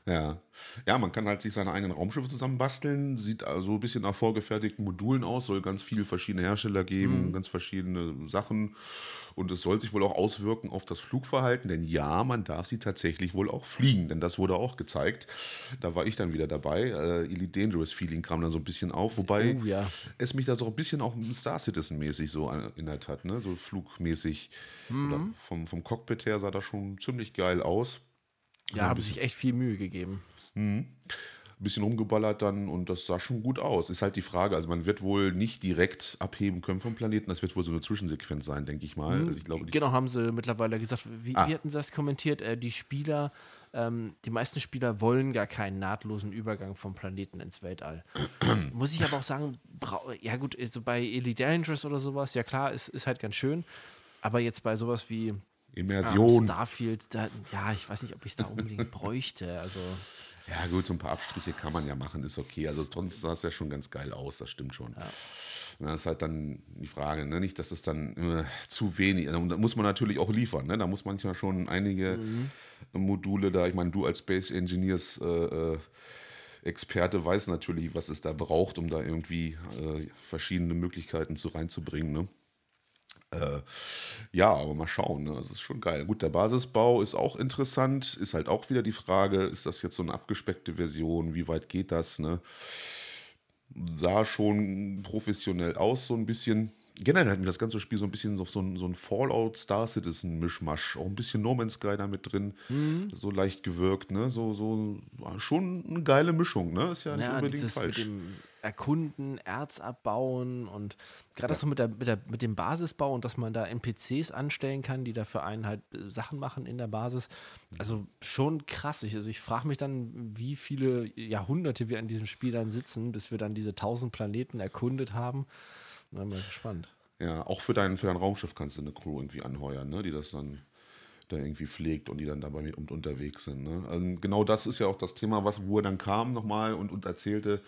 Ja. ja, man kann halt sich seine eigenen Raumschiffe zusammenbasteln, sieht also ein bisschen nach vorgefertigten Modulen aus, soll ganz viele verschiedene Hersteller geben, ganz verschiedene Sachen und es soll sich wohl auch auswirken auf das Flugverhalten, denn ja, man darf sie tatsächlich wohl auch fliegen, denn das wurde auch gezeigt. Da war ich dann wieder dabei. Äh, Elite Dangerous Feeling kam dann so ein bisschen auf, wobei Oh ja. es mich da so ein bisschen auch Star Citizen mäßig so erinnert hat, ne? so flugmäßig. Oder vom, vom Cockpit her sah das schon ziemlich geil aus. Ja, haben sich echt viel Mühe gegeben. ein bisschen rumgeballert dann und das sah schon gut aus. Ist halt die Frage, also man wird wohl nicht direkt abheben können vom Planeten, das wird wohl so eine Zwischensequenz sein, denke ich mal. Also ich glaube, Genau, haben sie mittlerweile gesagt. Wie, Ah. wie hatten sie das kommentiert? Äh, die Spieler, ähm, die meisten Spieler wollen gar keinen nahtlosen Übergang vom Planeten ins Weltall. <clears throat> Muss ich aber auch sagen, ja gut, so bei Elite Dangerous oder sowas, ja klar, ist, ist halt ganz schön. Aber jetzt bei sowas wie Immersion. Starfield, da, ja, ich weiß nicht, ob ich es da unbedingt <laughs> bräuchte. Also, ja gut, so ein paar Abstriche kann man ja machen, ist okay. Also sonst sah es ja schon ganz geil aus, das stimmt schon. Das ist halt dann die Frage, ne? nicht, dass es dann äh, zu wenig, und da muss man natürlich auch liefern, ne? da muss manchmal schon einige Module da, ich meine, du als Space Engineers äh, äh, Experte weiß natürlich, was es da braucht, um da irgendwie äh, verschiedene Möglichkeiten zu reinzubringen. Ne? Äh, ja, aber mal schauen, ne? das ist schon geil. Gut, der Basisbau ist auch interessant, ist halt auch wieder die Frage, ist das jetzt so eine abgespeckte Version, wie weit geht das? Ne? Sah schon professionell aus, so ein bisschen. Generell hat mir das ganze Spiel so ein bisschen so, so ein, so ein Fallout Star Citizen Mischmasch, auch ein bisschen No Man's Sky da mit drin, so leicht gewirkt, ne? So, so war schon eine geile Mischung, ne? Ist ja nicht ja, unbedingt falsch. mit dem Erkunden, Erz abbauen und gerade das so mit, der, mit, der, mit dem Basisbau und dass man da NPCs anstellen kann, die da für einen halt äh, Sachen machen in der Basis. Also schon krass. Ich, also ich frage mich dann, wie viele Jahrhunderte wir an diesem Spiel dann sitzen, bis wir dann diese tausend Planeten erkundet haben. Bin ich gespannt. Ja, auch für dein, für dein Raumschiff kannst du eine Crew irgendwie anheuern, ne? die das dann da irgendwie pflegt und die dann dabei mit unterwegs sind. Ne? Also genau das ist ja auch das Thema, was wo er dann kam nochmal und, und erzählte,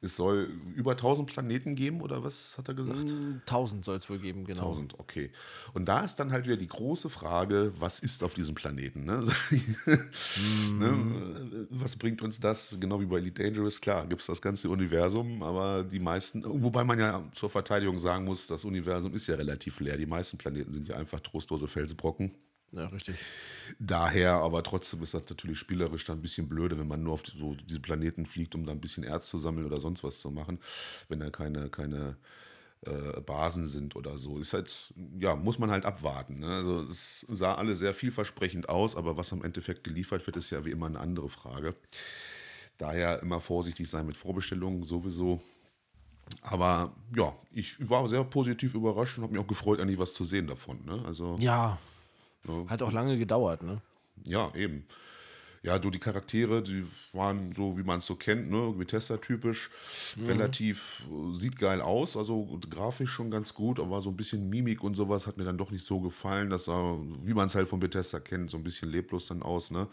es soll über 1000 Planeten geben oder was hat er gesagt? 1000 soll es wohl geben, genau. 1000, okay. Und da ist dann halt wieder die große Frage, was ist auf diesem Planeten? Ne? <laughs> ne? Was bringt uns das? Genau wie bei Elite Dangerous, klar, gibt es das ganze Universum, aber die meisten, wobei man ja zur Verteidigung sagen muss, das Universum ist ja relativ leer. Die meisten Planeten sind ja einfach trostlose Felsbrocken. Ja, richtig. Daher, aber trotzdem ist das natürlich spielerisch dann ein bisschen blöde, wenn man nur auf so diese Planeten fliegt, um da ein bisschen Erz zu sammeln oder sonst was zu machen, wenn da keine, keine äh, Basen sind oder so. Ist halt, ja, muss man halt abwarten. Ne? Also es sah alle sehr vielversprechend aus, aber was am Endeffekt geliefert wird, ist ja wie immer eine andere Frage. Daher immer vorsichtig sein mit Vorbestellungen sowieso. Aber ja, ich war sehr positiv überrascht und habe mich auch gefreut, endlich was zu sehen davon. Ne? Also, Ja, hat auch lange gedauert, ne? ja, eben. Ja, du, die Charaktere, die waren so, wie man es so kennt, ne? Bethesda-typisch. Relativ, äh, sieht geil aus, also grafisch schon ganz gut, aber so ein bisschen Mimik und sowas hat mir dann doch nicht so gefallen. Das sah, wie man es halt von Bethesda kennt, so ein bisschen leblos dann aus, ne?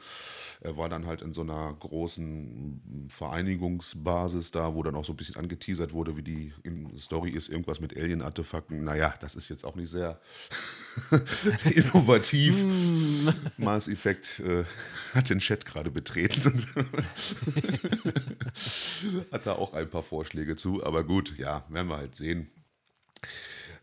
Er war dann halt in so einer großen Vereinigungsbasis da, wo dann auch so ein bisschen angeteasert wurde, wie die in- Story ist, irgendwas mit Alien-Artefakten. Naja, das ist jetzt auch nicht sehr <laughs> innovativ. Mass Effect äh, hat den Chat gerade betreten und <laughs> hat da auch ein paar Vorschläge zu. Aber gut, ja, werden wir halt sehen.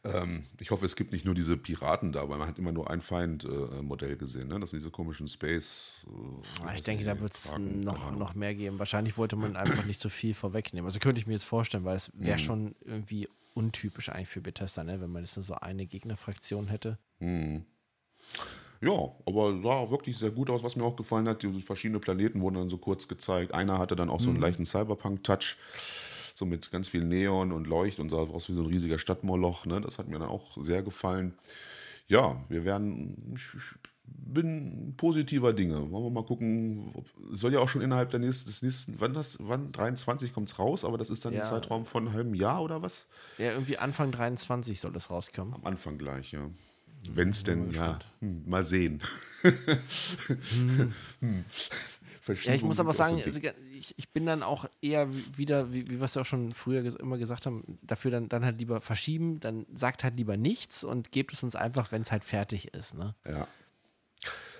Ähm, ich hoffe, es gibt nicht nur diese Piraten da, weil man hat immer nur ein Feind-Modell gesehen. Ne? Das sind diese komischen Space. Äh, Ah, Ich denke, da wird es noch, noch mehr geben. Wahrscheinlich wollte man einfach nicht so viel vorwegnehmen. Also könnte ich mir jetzt vorstellen, weil es wäre Mhm. schon irgendwie untypisch eigentlich für Bethesda, ne? wenn man jetzt nur so eine Gegnerfraktion hätte. Ja, aber sah auch wirklich sehr gut aus. Was mir auch gefallen hat, diese verschiedenen Planeten wurden dann so kurz gezeigt. Einer hatte dann auch so einen leichten Cyberpunk-Touch, so mit ganz viel Neon und Leucht und sah aus wie so ein riesiger Stadtmoloch. Ne? Das hat mir dann auch sehr gefallen. Ja, wir werden. Ich bin positiver Dinge. Wollen wir mal gucken. Ob, soll ja auch schon innerhalb der nächsten, des nächsten, wann das, wann 23 kommt es raus, aber das ist dann Ja. ein Zeitraum von einem halben Jahr oder was? Ja, irgendwie Anfang 23 soll das rauskommen. Am Anfang gleich, ja. Wenn es denn, mal ja, hm, mal sehen. hm. Ja, ich muss aber sagen, also, also, ich, ich bin dann auch eher wieder, wie, wie wir es ja auch schon früher ges immer gesagt haben, dafür dann, dann halt lieber verschieben, dann sagt halt lieber nichts und gebt es uns einfach, wenn es halt fertig ist. Ne? ja,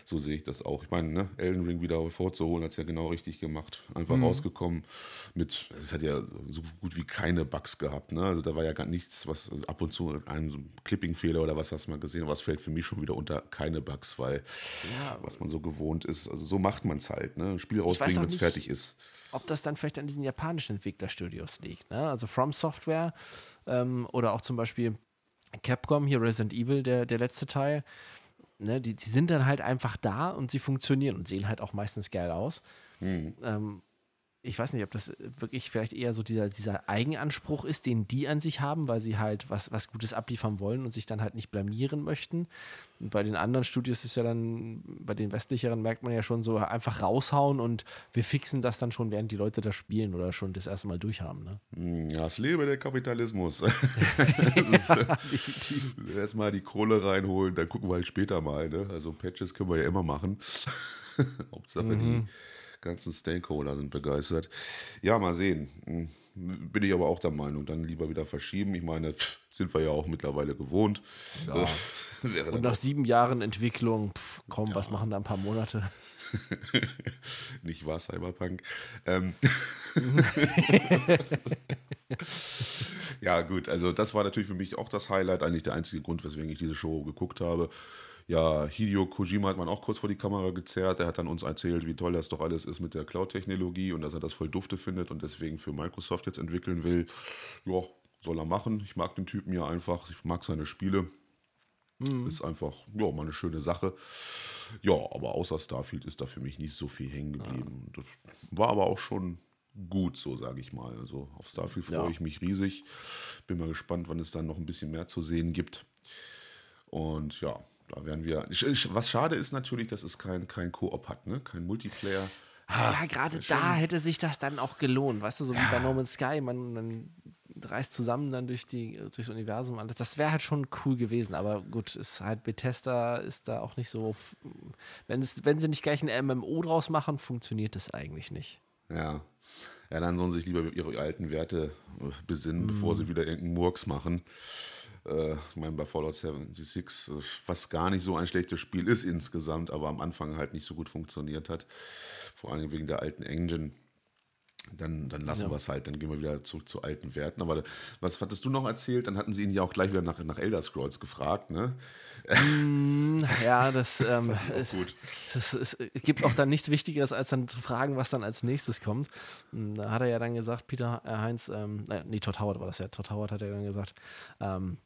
so sehe ich das auch. Ich meine, ne, Elden Ring wieder vorzuholen, hat es ja genau richtig gemacht. Einfach Mhm. rausgekommen mit, es hat ja so gut wie keine Bugs gehabt. Ne? Also da war ja gar nichts, was also ab und zu ein so Clipping-Fehler oder was hast du mal gesehen, aber es fällt für mich schon wieder unter keine Bugs, weil Ja, was man so gewohnt ist, also so macht man es halt. Ne? Ein Spiel rausbringen, wenn es fertig ist. ob das dann vielleicht an diesen japanischen Entwicklerstudios liegt. Ne? Also From Software ähm, oder auch zum Beispiel Capcom, hier Resident Evil, der, der letzte Teil. Ne? Die, die sind dann halt einfach da und sie funktionieren und sehen halt auch meistens geil aus. Ähm, ich weiß nicht, ob das wirklich vielleicht eher so dieser, dieser Eigenanspruch ist, den die an sich haben, weil sie halt was, was Gutes abliefern wollen und sich dann halt nicht blamieren möchten. Und bei den anderen Studios ist ja dann, bei den westlicheren merkt man ja schon so einfach raushauen und wir fixen das dann schon, während die Leute das spielen oder schon das erste Mal durchhaben. Ne? Hm, Ja, es lebe der Kapitalismus. <laughs> das ist, Definitiv. Erstmal die Kohle reinholen, dann gucken wir halt später mal. Ne? Also Patches können wir ja immer machen. <laughs> Hauptsache die ganzen Stakeholder sind begeistert. Ja, mal sehen. Hm, Bin ich aber auch der Meinung, dann lieber wieder verschieben. Ich meine, pff, sind wir ja auch mittlerweile gewohnt. Ja. <laughs> Äh, Und nach sieben Jahren Entwicklung, pff, komm, was machen da ein paar Monate? <laughs> nicht wahr, Cyberpunk. Ähm. <laughs> ja, gut, also das war natürlich für mich auch das Highlight, eigentlich der einzige Grund, weswegen ich diese Show geguckt habe. Ja, Hideo Kojima hat man auch kurz vor die Kamera gezerrt. Er hat dann uns erzählt, wie toll das doch alles ist mit der Cloud-Technologie und dass er das voll dufte findet und deswegen für Microsoft jetzt entwickeln will. Ja, soll er machen. Ich mag den Typen ja einfach. Ich mag seine Spiele. Ist einfach, ja, mal eine schöne Sache. Ja, aber außer Starfield ist da für mich nicht so viel hängen geblieben. Das war aber auch schon gut, so sage ich mal. Also auf Starfield freue Ja. ich mich riesig. Bin mal gespannt, wann es dann noch ein bisschen mehr zu sehen gibt. Und ja, da werden wir. Was schade ist natürlich, dass es kein, kein Koop hat, ne? Kein Multiplayer. ja, gerade da hätte sich das dann auch gelohnt, weißt du, so wie bei No Man's Sky, man, man reist zusammen dann durch die, durchs Universum. Alles. Das wäre halt schon cool gewesen, aber gut, ist halt Bethesda ist da auch nicht so. Wenn, es, wenn sie nicht gleich ein MMO draus machen, funktioniert das eigentlich nicht. Ja. Ja, dann sollen sie sich lieber ihre alten Werte äh, besinnen, mm. bevor sie wieder irgendeinen Murks machen. Äh, ich meine, bei Fallout 76, äh, was gar nicht so ein schlechtes Spiel ist insgesamt, aber am Anfang halt nicht so gut funktioniert hat. Vor allem wegen der alten Engine dann, dann lassen ja. wir es halt, dann gehen wir wieder zurück zu alten Werten. Aber was hattest du noch erzählt? Dann hatten sie ihn ja auch gleich wieder nach, nach Elder Scrolls gefragt, ne? Mm, ja, das, <laughs> ähm, gut. Es, es, es, gibt auch dann nichts Wichtigeres, als dann zu fragen, was dann als nächstes kommt. Und da hat er ja dann gesagt, Peter äh, Heinz, ähm, äh, nee, Todd Howard war das ja, Todd Howard hat er dann gesagt, ähm,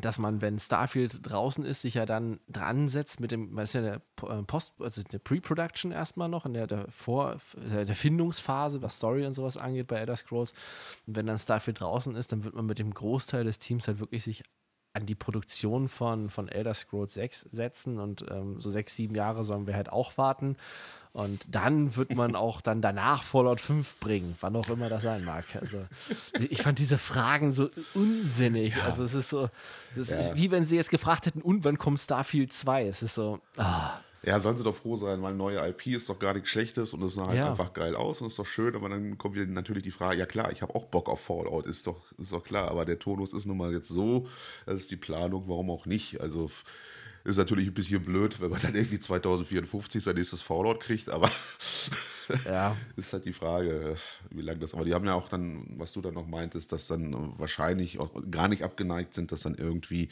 dass man, wenn Starfield draußen ist, sich ja dann dran setzt mit dem, was ist ja der äh, Post, also der Pre-Production erstmal noch, in der, der Vor, der Findungsphase, was Story und sowas angeht bei Elder Scrolls. Und wenn dann Starfield draußen ist, dann wird man mit dem Großteil des Teams halt wirklich sich an die Produktion von, von Elder Scrolls 6 setzen und ähm, so sechs, sieben Jahre sollen wir halt auch warten. Und dann wird man auch dann danach Fallout 5 bringen, wann auch immer das sein mag. Also ich fand diese Fragen so unsinnig. Ja. Also es ist so, es ja. ist wie wenn sie jetzt gefragt hätten, und wann kommt Starfield 2? Es ist so, ah. Ja, sollen sie doch froh sein, weil neue IP ist doch gar nichts Schlechtes und es sah halt ja. einfach geil aus und ist doch schön, aber dann kommt wieder natürlich die Frage, ja klar, ich habe auch Bock auf Fallout, ist doch, ist doch klar, aber der Tonus ist nun mal jetzt so, das ist die Planung, warum auch nicht. Also ist natürlich ein bisschen blöd, wenn man dann irgendwie 2054 sein nächstes Fallout kriegt, aber <laughs> ja. ist halt die Frage, wie lange das. Aber die haben ja auch dann, was du dann noch meintest, dass dann wahrscheinlich auch gar nicht abgeneigt sind, das dann irgendwie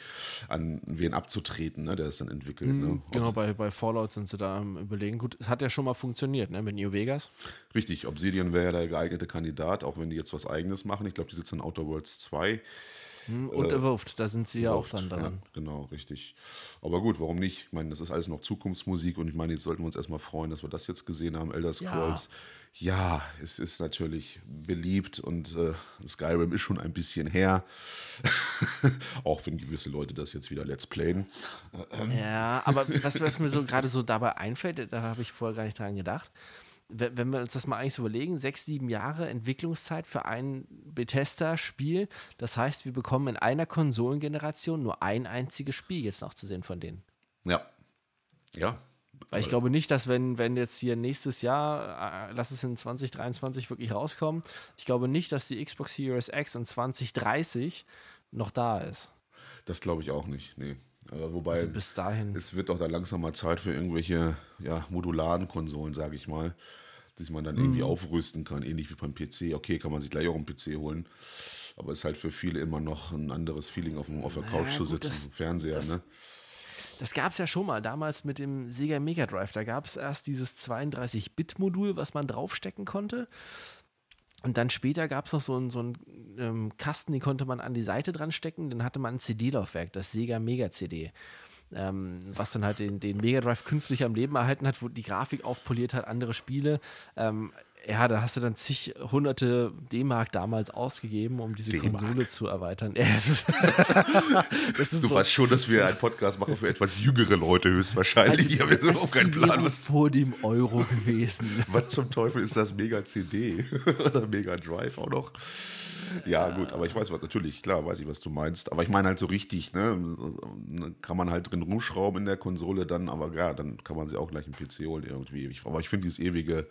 an wen abzutreten, ne, der es dann entwickelt. Mhm, ne? Genau, bei, bei Fallout sind sie da am Überlegen. Gut, es hat ja schon mal funktioniert, ne, mit New Vegas. Richtig, Obsidian wäre ja der geeignete Kandidat, auch wenn die jetzt was Eigenes machen. Ich glaube, die sitzen in Outer Worlds 2. Hm, und äh, Evolved, da sind sie ja auch dann dran. Ja, genau, richtig. Aber gut, warum nicht? Ich meine, das ist alles noch Zukunftsmusik und ich meine, jetzt sollten wir uns erstmal freuen, dass wir das jetzt gesehen haben, Elder Scrolls. Ja, ja es ist natürlich beliebt und äh, Skyrim ist schon ein bisschen her. <laughs> auch wenn gewisse Leute das jetzt wieder Let's Playen. Ja, aber was, was mir so gerade so dabei einfällt, da habe ich vorher gar nicht dran gedacht wenn wir uns das mal eigentlich so überlegen, sechs, sieben Jahre Entwicklungszeit für ein Bethesda-Spiel. Das heißt, wir bekommen in einer Konsolengeneration nur ein einziges Spiel jetzt noch zu sehen von denen. Ja. Ja. Weil ich glaube nicht, dass wenn, wenn jetzt hier nächstes Jahr, äh, lass es in 2023 wirklich rauskommen, ich glaube nicht, dass die Xbox Series X in 2030 noch da ist. Das glaube ich auch nicht, nee. Aber wobei, also bis dahin. es wird doch da langsam mal Zeit für irgendwelche ja, modularen Konsolen, sage ich mal die man dann irgendwie mhm. aufrüsten kann, ähnlich wie beim PC. Okay, kann man sich gleich auch einen PC holen. Aber es ist halt für viele immer noch ein anderes Feeling, auf, auf der Couch naja, zu sitzen, das, Fernseher, das, ne? Das gab es ja schon mal damals mit dem Sega Mega Drive. Da gab es erst dieses 32-Bit-Modul, was man draufstecken konnte. Und dann später gab es noch so einen, so einen ähm, Kasten, den konnte man an die Seite dran stecken. Dann hatte man ein CD-Laufwerk, das Sega Mega CD ähm, was dann halt den, den Mega Drive künstlich am Leben erhalten hat, wo die Grafik aufpoliert hat, andere Spiele. Ähm, ja, da hast du dann zig hunderte D-Mark damals ausgegeben, um diese Konsole zu erweitern. <laughs> Ja, ist, du so, weißt schon, dass wir einen Podcast machen für etwas jüngere Leute höchstwahrscheinlich. Also, ich habe auch keinen Plan. Was vor dem Euro gewesen. <laughs> was zum Teufel ist das Mega CD <laughs> oder Mega Drive auch noch? Ja, gut, aber ich weiß was, natürlich, klar, weiß ich, was du meinst. Aber ich meine halt so richtig, ne? Kann man halt drin rumschrauben in der Konsole dann, aber ja, dann kann man sie auch gleich im PC holen irgendwie. aber ich finde dieses ewige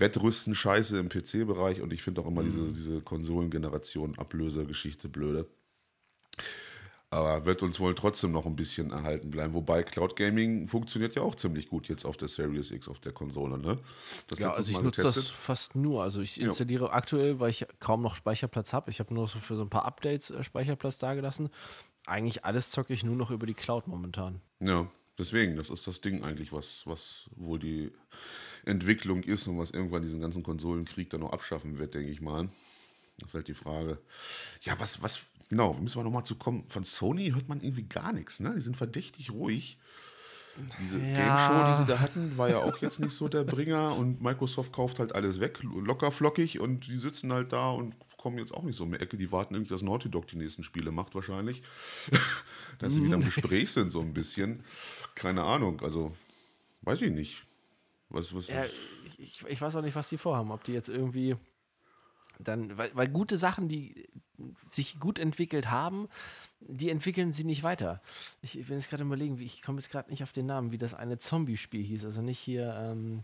Wettrüsten scheiße im PC-Bereich und ich finde auch immer mhm. diese, diese Konsolengeneration Ablösergeschichte blöde. Aber wird uns wohl trotzdem noch ein bisschen erhalten bleiben. Wobei Cloud Gaming funktioniert ja auch ziemlich gut jetzt auf der Series X, auf der Konsole. Ne? Das ja, also ich nutze das fast nur. Also ich installiere ja. aktuell, weil ich kaum noch Speicherplatz habe. Ich habe nur so für so ein paar Updates äh, Speicherplatz dagelassen. Eigentlich alles zocke ich nur noch über die Cloud momentan. Ja, deswegen, das ist das Ding eigentlich, was, was wohl die Entwicklung ist und was irgendwann diesen ganzen Konsolenkrieg dann noch abschaffen wird, denke ich mal. Das ist halt die Frage. Ja, was, was, genau, müssen wir nochmal zu kommen. Von Sony hört man irgendwie gar nichts, ne? Die sind verdächtig ruhig. Diese ja. Game Show, die sie da hatten, war ja auch jetzt nicht so der Bringer und Microsoft kauft halt alles weg, locker flockig und die sitzen halt da und kommen jetzt auch nicht so um die Ecke. Die warten irgendwie, dass Naughty Dog die nächsten Spiele macht wahrscheinlich. <laughs> dass sie wieder im Gespräch sind so ein bisschen. Keine Ahnung, also weiß ich nicht. Was, was ja, ich, ich weiß auch nicht, was die vorhaben. Ob die jetzt irgendwie dann, weil, weil gute Sachen, die sich gut entwickelt haben, die entwickeln sie nicht weiter. Ich, ich bin jetzt gerade überlegen, wie, ich komme jetzt gerade nicht auf den Namen, wie das eine Zombie-Spiel hieß. Also nicht hier ähm,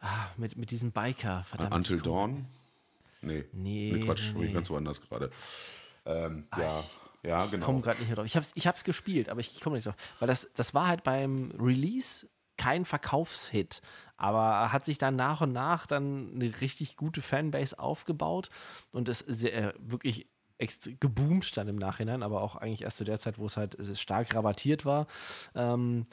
ah, mit, mit diesem Biker. Verdammt, Until Dawn? Nee. Nee. nee Quatsch, nee. ganz woanders gerade. Ähm, ah, ja. Ja, genau. Ich komme gerade nicht mehr drauf. Ich habe es ich hab's gespielt, aber ich, ich komme nicht drauf. Weil das, das war halt beim Release kein Verkaufshit, aber hat sich dann nach und nach dann eine richtig gute Fanbase aufgebaut und ist sehr, wirklich geboomt dann im Nachhinein, aber auch eigentlich erst zu der Zeit, wo es halt stark rabattiert war. Ähm,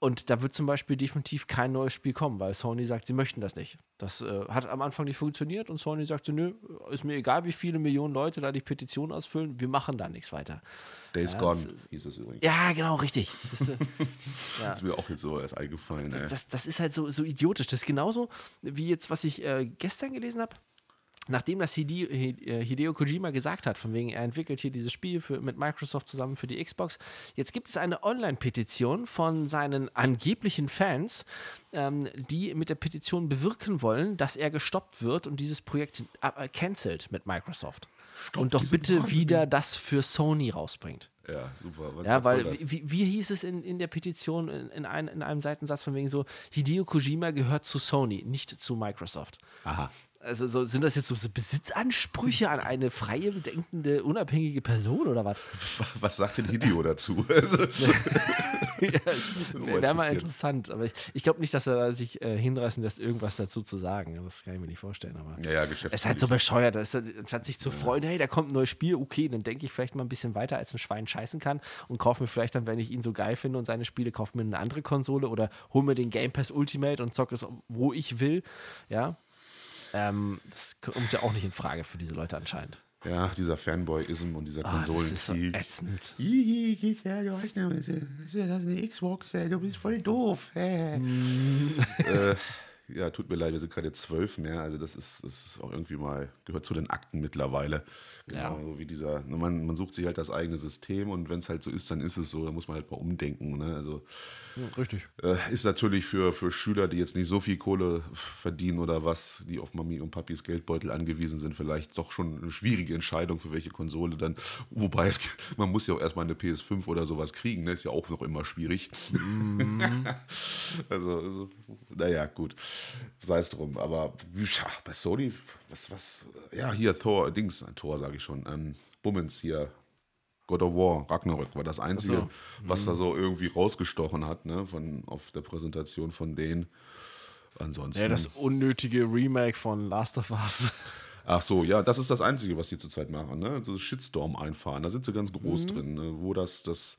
und da wird zum Beispiel definitiv kein neues Spiel kommen, weil Sony sagt, sie möchten das nicht. Das äh, hat am Anfang nicht funktioniert und Sony sagte, nö, ist mir egal, wie viele Millionen Leute da die Petition ausfüllen, wir machen da nichts weiter. Days ja, Gone hieß es übrigens. Ja, genau, richtig. Das ist, äh, <laughs> ja. ist mir auch jetzt so erst eingefallen. Das, das, das, ist halt so, so idiotisch. Das ist genauso wie jetzt, was ich äh, gestern gelesen habe nachdem das äh, Hideo Kojima gesagt hat, von wegen er entwickelt hier dieses Spiel für, mit Microsoft zusammen für die Xbox, jetzt gibt es eine Online-Petition von seinen angeblichen Fans, ähm, die mit der Petition bewirken wollen, dass er gestoppt wird und dieses Projekt äh, cancelt mit Microsoft. Stopp, und doch bitte Wahnsinn. wieder das für Sony rausbringt. Ja, super. Was ja, weil, wie, wie hieß es in, in der Petition in, in, ein, in einem Seitensatz von wegen so, Hideo Kojima gehört zu Sony, nicht zu Microsoft. Aha. Also so, sind das jetzt so, so Besitzansprüche an eine freie, denkende, unabhängige Person oder was? <laughs> Was sagt denn Hideo dazu? <laughs> Also, <laughs> ja, wäre mal interessant. Aber ich, ich glaube nicht, dass er sich äh, hinreißen lässt, irgendwas dazu zu sagen. Das kann ich mir nicht vorstellen. Aber ja, ja, es ist halt so bescheuert. Ist, anstatt sich zu ja. freuen, hey, da kommt ein neues Spiel, okay, dann denke ich vielleicht mal ein bisschen weiter, als ein Schwein scheißen kann und kaufe mir vielleicht dann, wenn ich ihn so geil finde und seine Spiele, kaufe mir eine andere Konsole oder hole mir den Game Pass Ultimate und zocke es, wo ich will. Ja, ähm, das kommt ja auch nicht in Frage für diese Leute anscheinend. Ja, dieser Fanboyism und dieser Konsolen. Oh, das ist so ätzend. Ja, du hast eine Xbox, du bist voll doof. Mm. äh, ja, tut mir leid, wir sind keine zwölf mehr. Also das ist, das ist auch irgendwie mal, gehört zu den Akten mittlerweile. Genau, ja. so wie dieser, ne, man, man sucht sich halt das eigene System und wenn es halt so ist, dann ist es so, da muss man halt mal umdenken. Ne? Also ja, richtig. Äh, ist natürlich für, für Schüler, die jetzt nicht so viel Kohle verdienen oder was, die auf Mami und Papis Geldbeutel angewiesen sind, vielleicht doch schon eine schwierige Entscheidung für welche Konsole dann. Wobei es, man muss ja auch erstmal eine PS5 oder sowas kriegen, ne? ist ja auch noch immer schwierig. Mm. <laughs> also, also, naja, gut sei es drum. Aber ja, bei Sony, was, was, ja, hier Thor, Dings, ein Tor, sage ich schon. Ähm, Bummens hier, God of War, Ragnarök war das Einzige, so. was da mhm. so irgendwie rausgestochen hat, ne, von, auf der Präsentation von denen. Ansonsten. Ja, das unnötige Remake von Last of Us. <laughs> Ach so, ja, das ist das Einzige, was sie zurzeit machen, ne? So Shitstorm einfahren, da sind sie ganz groß mhm. drin, ne? wo das, das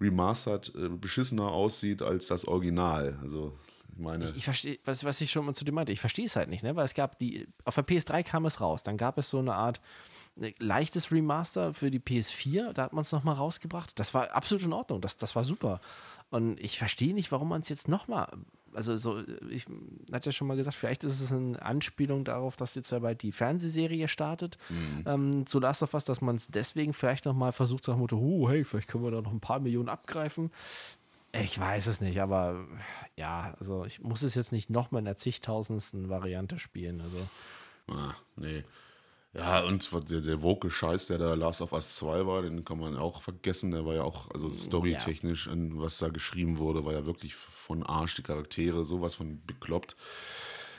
Remastered äh, beschissener aussieht als das Original. Also meine. Ich, ich verstehe, was, was ich schon mal zu dir meinte, ich verstehe es halt nicht, ne? Weil es gab die, auf der PS3 kam es raus, dann gab es so eine Art ne, leichtes Remaster für die PS4, da hat man es nochmal rausgebracht. Das war absolut in Ordnung, das, das war super. Und ich verstehe nicht, warum man es jetzt nochmal. Also, so, ich hatte ja schon mal gesagt, vielleicht ist es eine Anspielung darauf, dass jetzt ja bald die Fernsehserie startet mhm. ähm, zu Last of Us, dass man es deswegen vielleicht nochmal versucht, zu sagen, oh, hey, vielleicht können wir da noch ein paar Millionen abgreifen. Ich weiß es nicht, aber ja, also ich muss es jetzt nicht nochmal in der zigtausendsten Variante spielen. Also. Ah, nee. Ja, und der, der woke Scheiß, der da Last of Us 2 war, den kann man auch vergessen. Der war ja auch, also storytechnisch, ja. was da geschrieben wurde, war ja wirklich von Arsch, die Charaktere, sowas von bekloppt.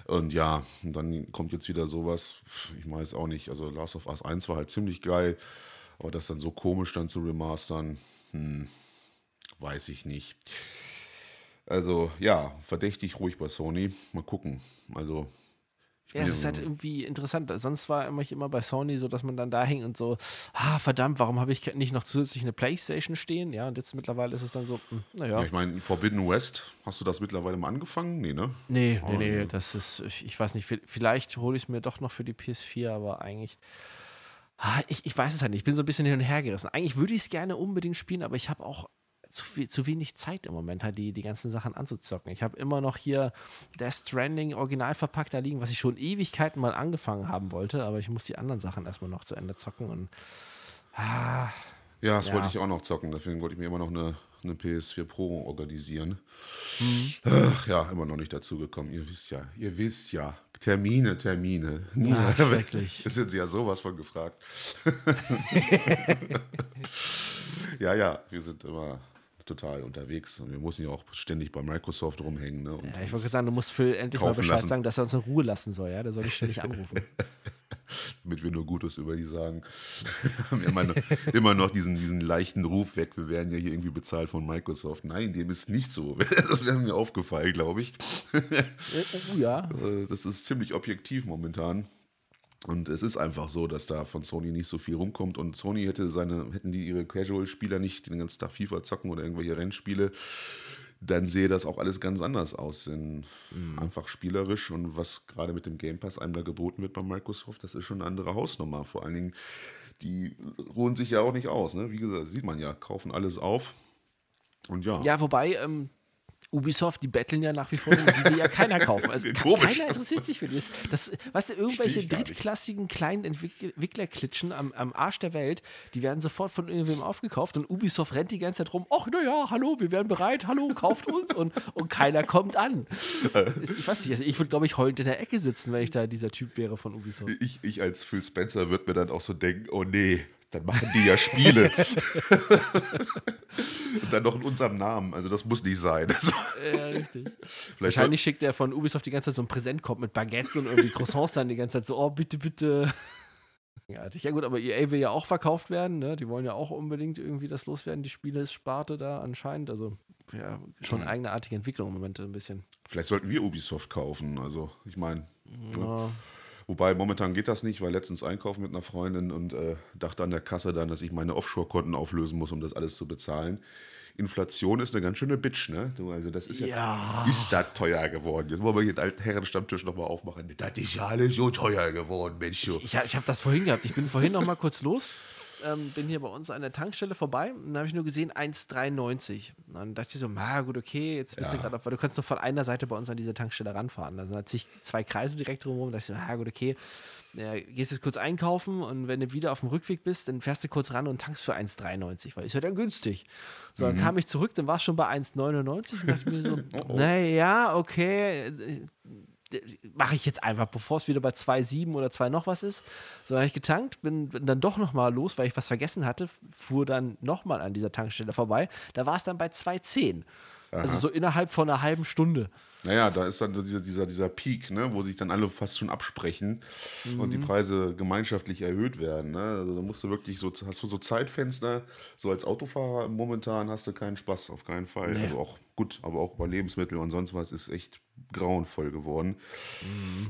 Und ja, und dann kommt jetzt wieder sowas, ich weiß auch nicht. Also Last of Us 1 war halt ziemlich geil, aber das dann so komisch dann zu remastern, hm, weiß ich nicht. Also ja, verdächtig ruhig bei Sony. Mal gucken. Also ja, es ist halt irgendwie interessant. Sonst war ich immer bei Sony so, dass man dann da hängt und so, ah, verdammt, warum habe ich nicht noch zusätzlich eine Playstation stehen? Ja, und jetzt mittlerweile ist es dann so, hm, naja. Ja, ich meine, Forbidden West, hast du das mittlerweile mal angefangen? Nee, ne? Nee, nee, nee, das ist, ich weiß nicht, vielleicht hole ich es mir doch noch für die PS4, aber eigentlich, ah, ich, ich weiß es halt nicht. Ich bin so ein bisschen hin und her gerissen. Eigentlich würde ich es gerne unbedingt spielen, aber ich habe auch zu, viel, zu wenig Zeit im Moment, halt die, die ganzen Sachen anzuzocken. Ich habe immer noch hier Death Stranding original verpackt da liegen, was ich schon Ewigkeiten mal angefangen haben wollte, aber ich muss die anderen Sachen erstmal noch zu Ende zocken und ah, ja, das ja. wollte ich auch noch zocken, deswegen wollte ich mir immer noch eine, eine PS4 Pro organisieren. Mhm. Ach, ja, immer noch nicht dazu gekommen. Ihr wisst ja, ihr wisst ja, Termine, Termine. Ah, <laughs> schrecklich. Das sind sie ja sowas von gefragt. <laughs> <laughs> ja, ja, wir sind immer total unterwegs und wir müssen ja auch ständig bei Microsoft rumhängen. Ne? Ja, ich wollte sagen, du musst Phil endlich mal Bescheid lassen. sagen, dass er uns in Ruhe lassen soll, ja? Der soll dich ständig anrufen. <laughs> damit wir nur Gutes über die sagen. Wir haben immer noch, immer noch diesen, diesen leichten Ruf weg, wir werden ja hier irgendwie bezahlt von Microsoft. Nein, dem ist nicht so. <laughs> Das wäre mir aufgefallen, glaube ich. oh ja. Äh, Das ist ziemlich objektiv momentan. Und es ist einfach so, dass da von Sony nicht so viel rumkommt. Und Sony hätte seine, hätten die ihre Casual-Spieler nicht den ganzen Tag FIFA zocken oder irgendwelche Rennspiele, dann sehe das auch alles ganz anders aus. Denn einfach spielerisch und was gerade mit dem Game Pass einem da geboten wird bei Microsoft, das ist schon eine andere Hausnummer. Vor allen Dingen, die ruhen sich ja auch nicht aus. Ne? Wie gesagt, sieht man ja, kaufen alles auf. Und ja, Ja, wobei, ähm, Ubisoft, die betteln ja nach wie vor, die will ja keiner kaufen. <laughs> Also Komisch. keiner interessiert sich für das. das weißt du, irgendwelche drittklassigen kleinen Entwick- Entwicklerklitschen am, am Arsch der Welt, die werden sofort von irgendwem aufgekauft und Ubisoft rennt die ganze Zeit rum, ach naja, hallo, wir wären bereit, hallo, kauft uns und, und keiner kommt an. Das ist, ich weiß nicht, also ich würde, glaube ich, heulend in der Ecke sitzen, wenn ich da dieser Typ wäre von Ubisoft. ich, ich als Phil Spencer würde mir dann auch so denken, oh nee, dann machen die ja Spiele. <laughs> <laughs> Und dann noch in unserem Namen. Also das muss nicht sein. Also, Ja, richtig. Wahrscheinlich schickt er von Ubisoft die ganze Zeit so einen Präsentkorb mit Baguettes und irgendwie Croissants dann die ganze Zeit so, oh, bitte, bitte. Ja gut, aber EA will ja auch verkauft werden, ne? Die wollen ja auch unbedingt irgendwie das loswerden, die Spielesparte da anscheinend. Also ja, schon eigenartige Entwicklung im Moment ein bisschen. vielleicht sollten wir Ubisoft kaufen. Also ich meine, Ja. Wobei momentan geht das nicht, weil letztens einkaufen mit einer Freundin und äh, dachte an der Kasse dann, dass ich meine Offshore-Konten auflösen muss, um das alles zu bezahlen. Inflation ist eine ganz schöne Bitch, ne? Du, Also das ist ja, Ja. ist das teuer geworden. Jetzt wollen wir hier den alten Herrenstammtisch nochmal aufmachen. Das ist ja alles so teuer geworden, Mensch. du. Ich, ich habe das vorhin gehabt. Ich bin vorhin noch mal kurz los. Ähm, bin hier bei uns an der Tankstelle vorbei und da habe ich nur gesehen 1,93. Und Dann dachte ich so, na gut, okay, jetzt bist du Ja. gerade auf, weil du kannst nur von einer Seite bei uns an diese Tankstelle ranfahren. Da sind halt zig- zwei Kreise direkt drumherum. Da dachte ich so, na gut, okay, ja, gehst jetzt kurz einkaufen und wenn du wieder auf dem Rückweg bist, dann fährst du kurz ran und tankst für 1,93, weil ist ja dann günstig. So, dann kam ich zurück, dann war es schon bei 1,99 und dachte mir so, <laughs> naja, okay, mache ich jetzt einfach, bevor es wieder bei 2,7 oder 2 noch was ist. So habe ich getankt, bin, bin dann doch nochmal los, weil ich was vergessen hatte, fuhr dann nochmal an dieser Tankstelle vorbei. Da war es dann bei 2,10. Also so innerhalb von einer halben Stunde. Naja, da ist dann dieser, dieser, dieser Peak, ne, wo sich dann alle fast schon absprechen und die Preise gemeinschaftlich erhöht werden. Ne? Also da musst du wirklich so, hast du so Zeitfenster, so als Autofahrer momentan hast du keinen Spaß, auf keinen Fall. Also auch gut, aber auch bei Lebensmitteln und sonst was ist echt grauenvoll geworden.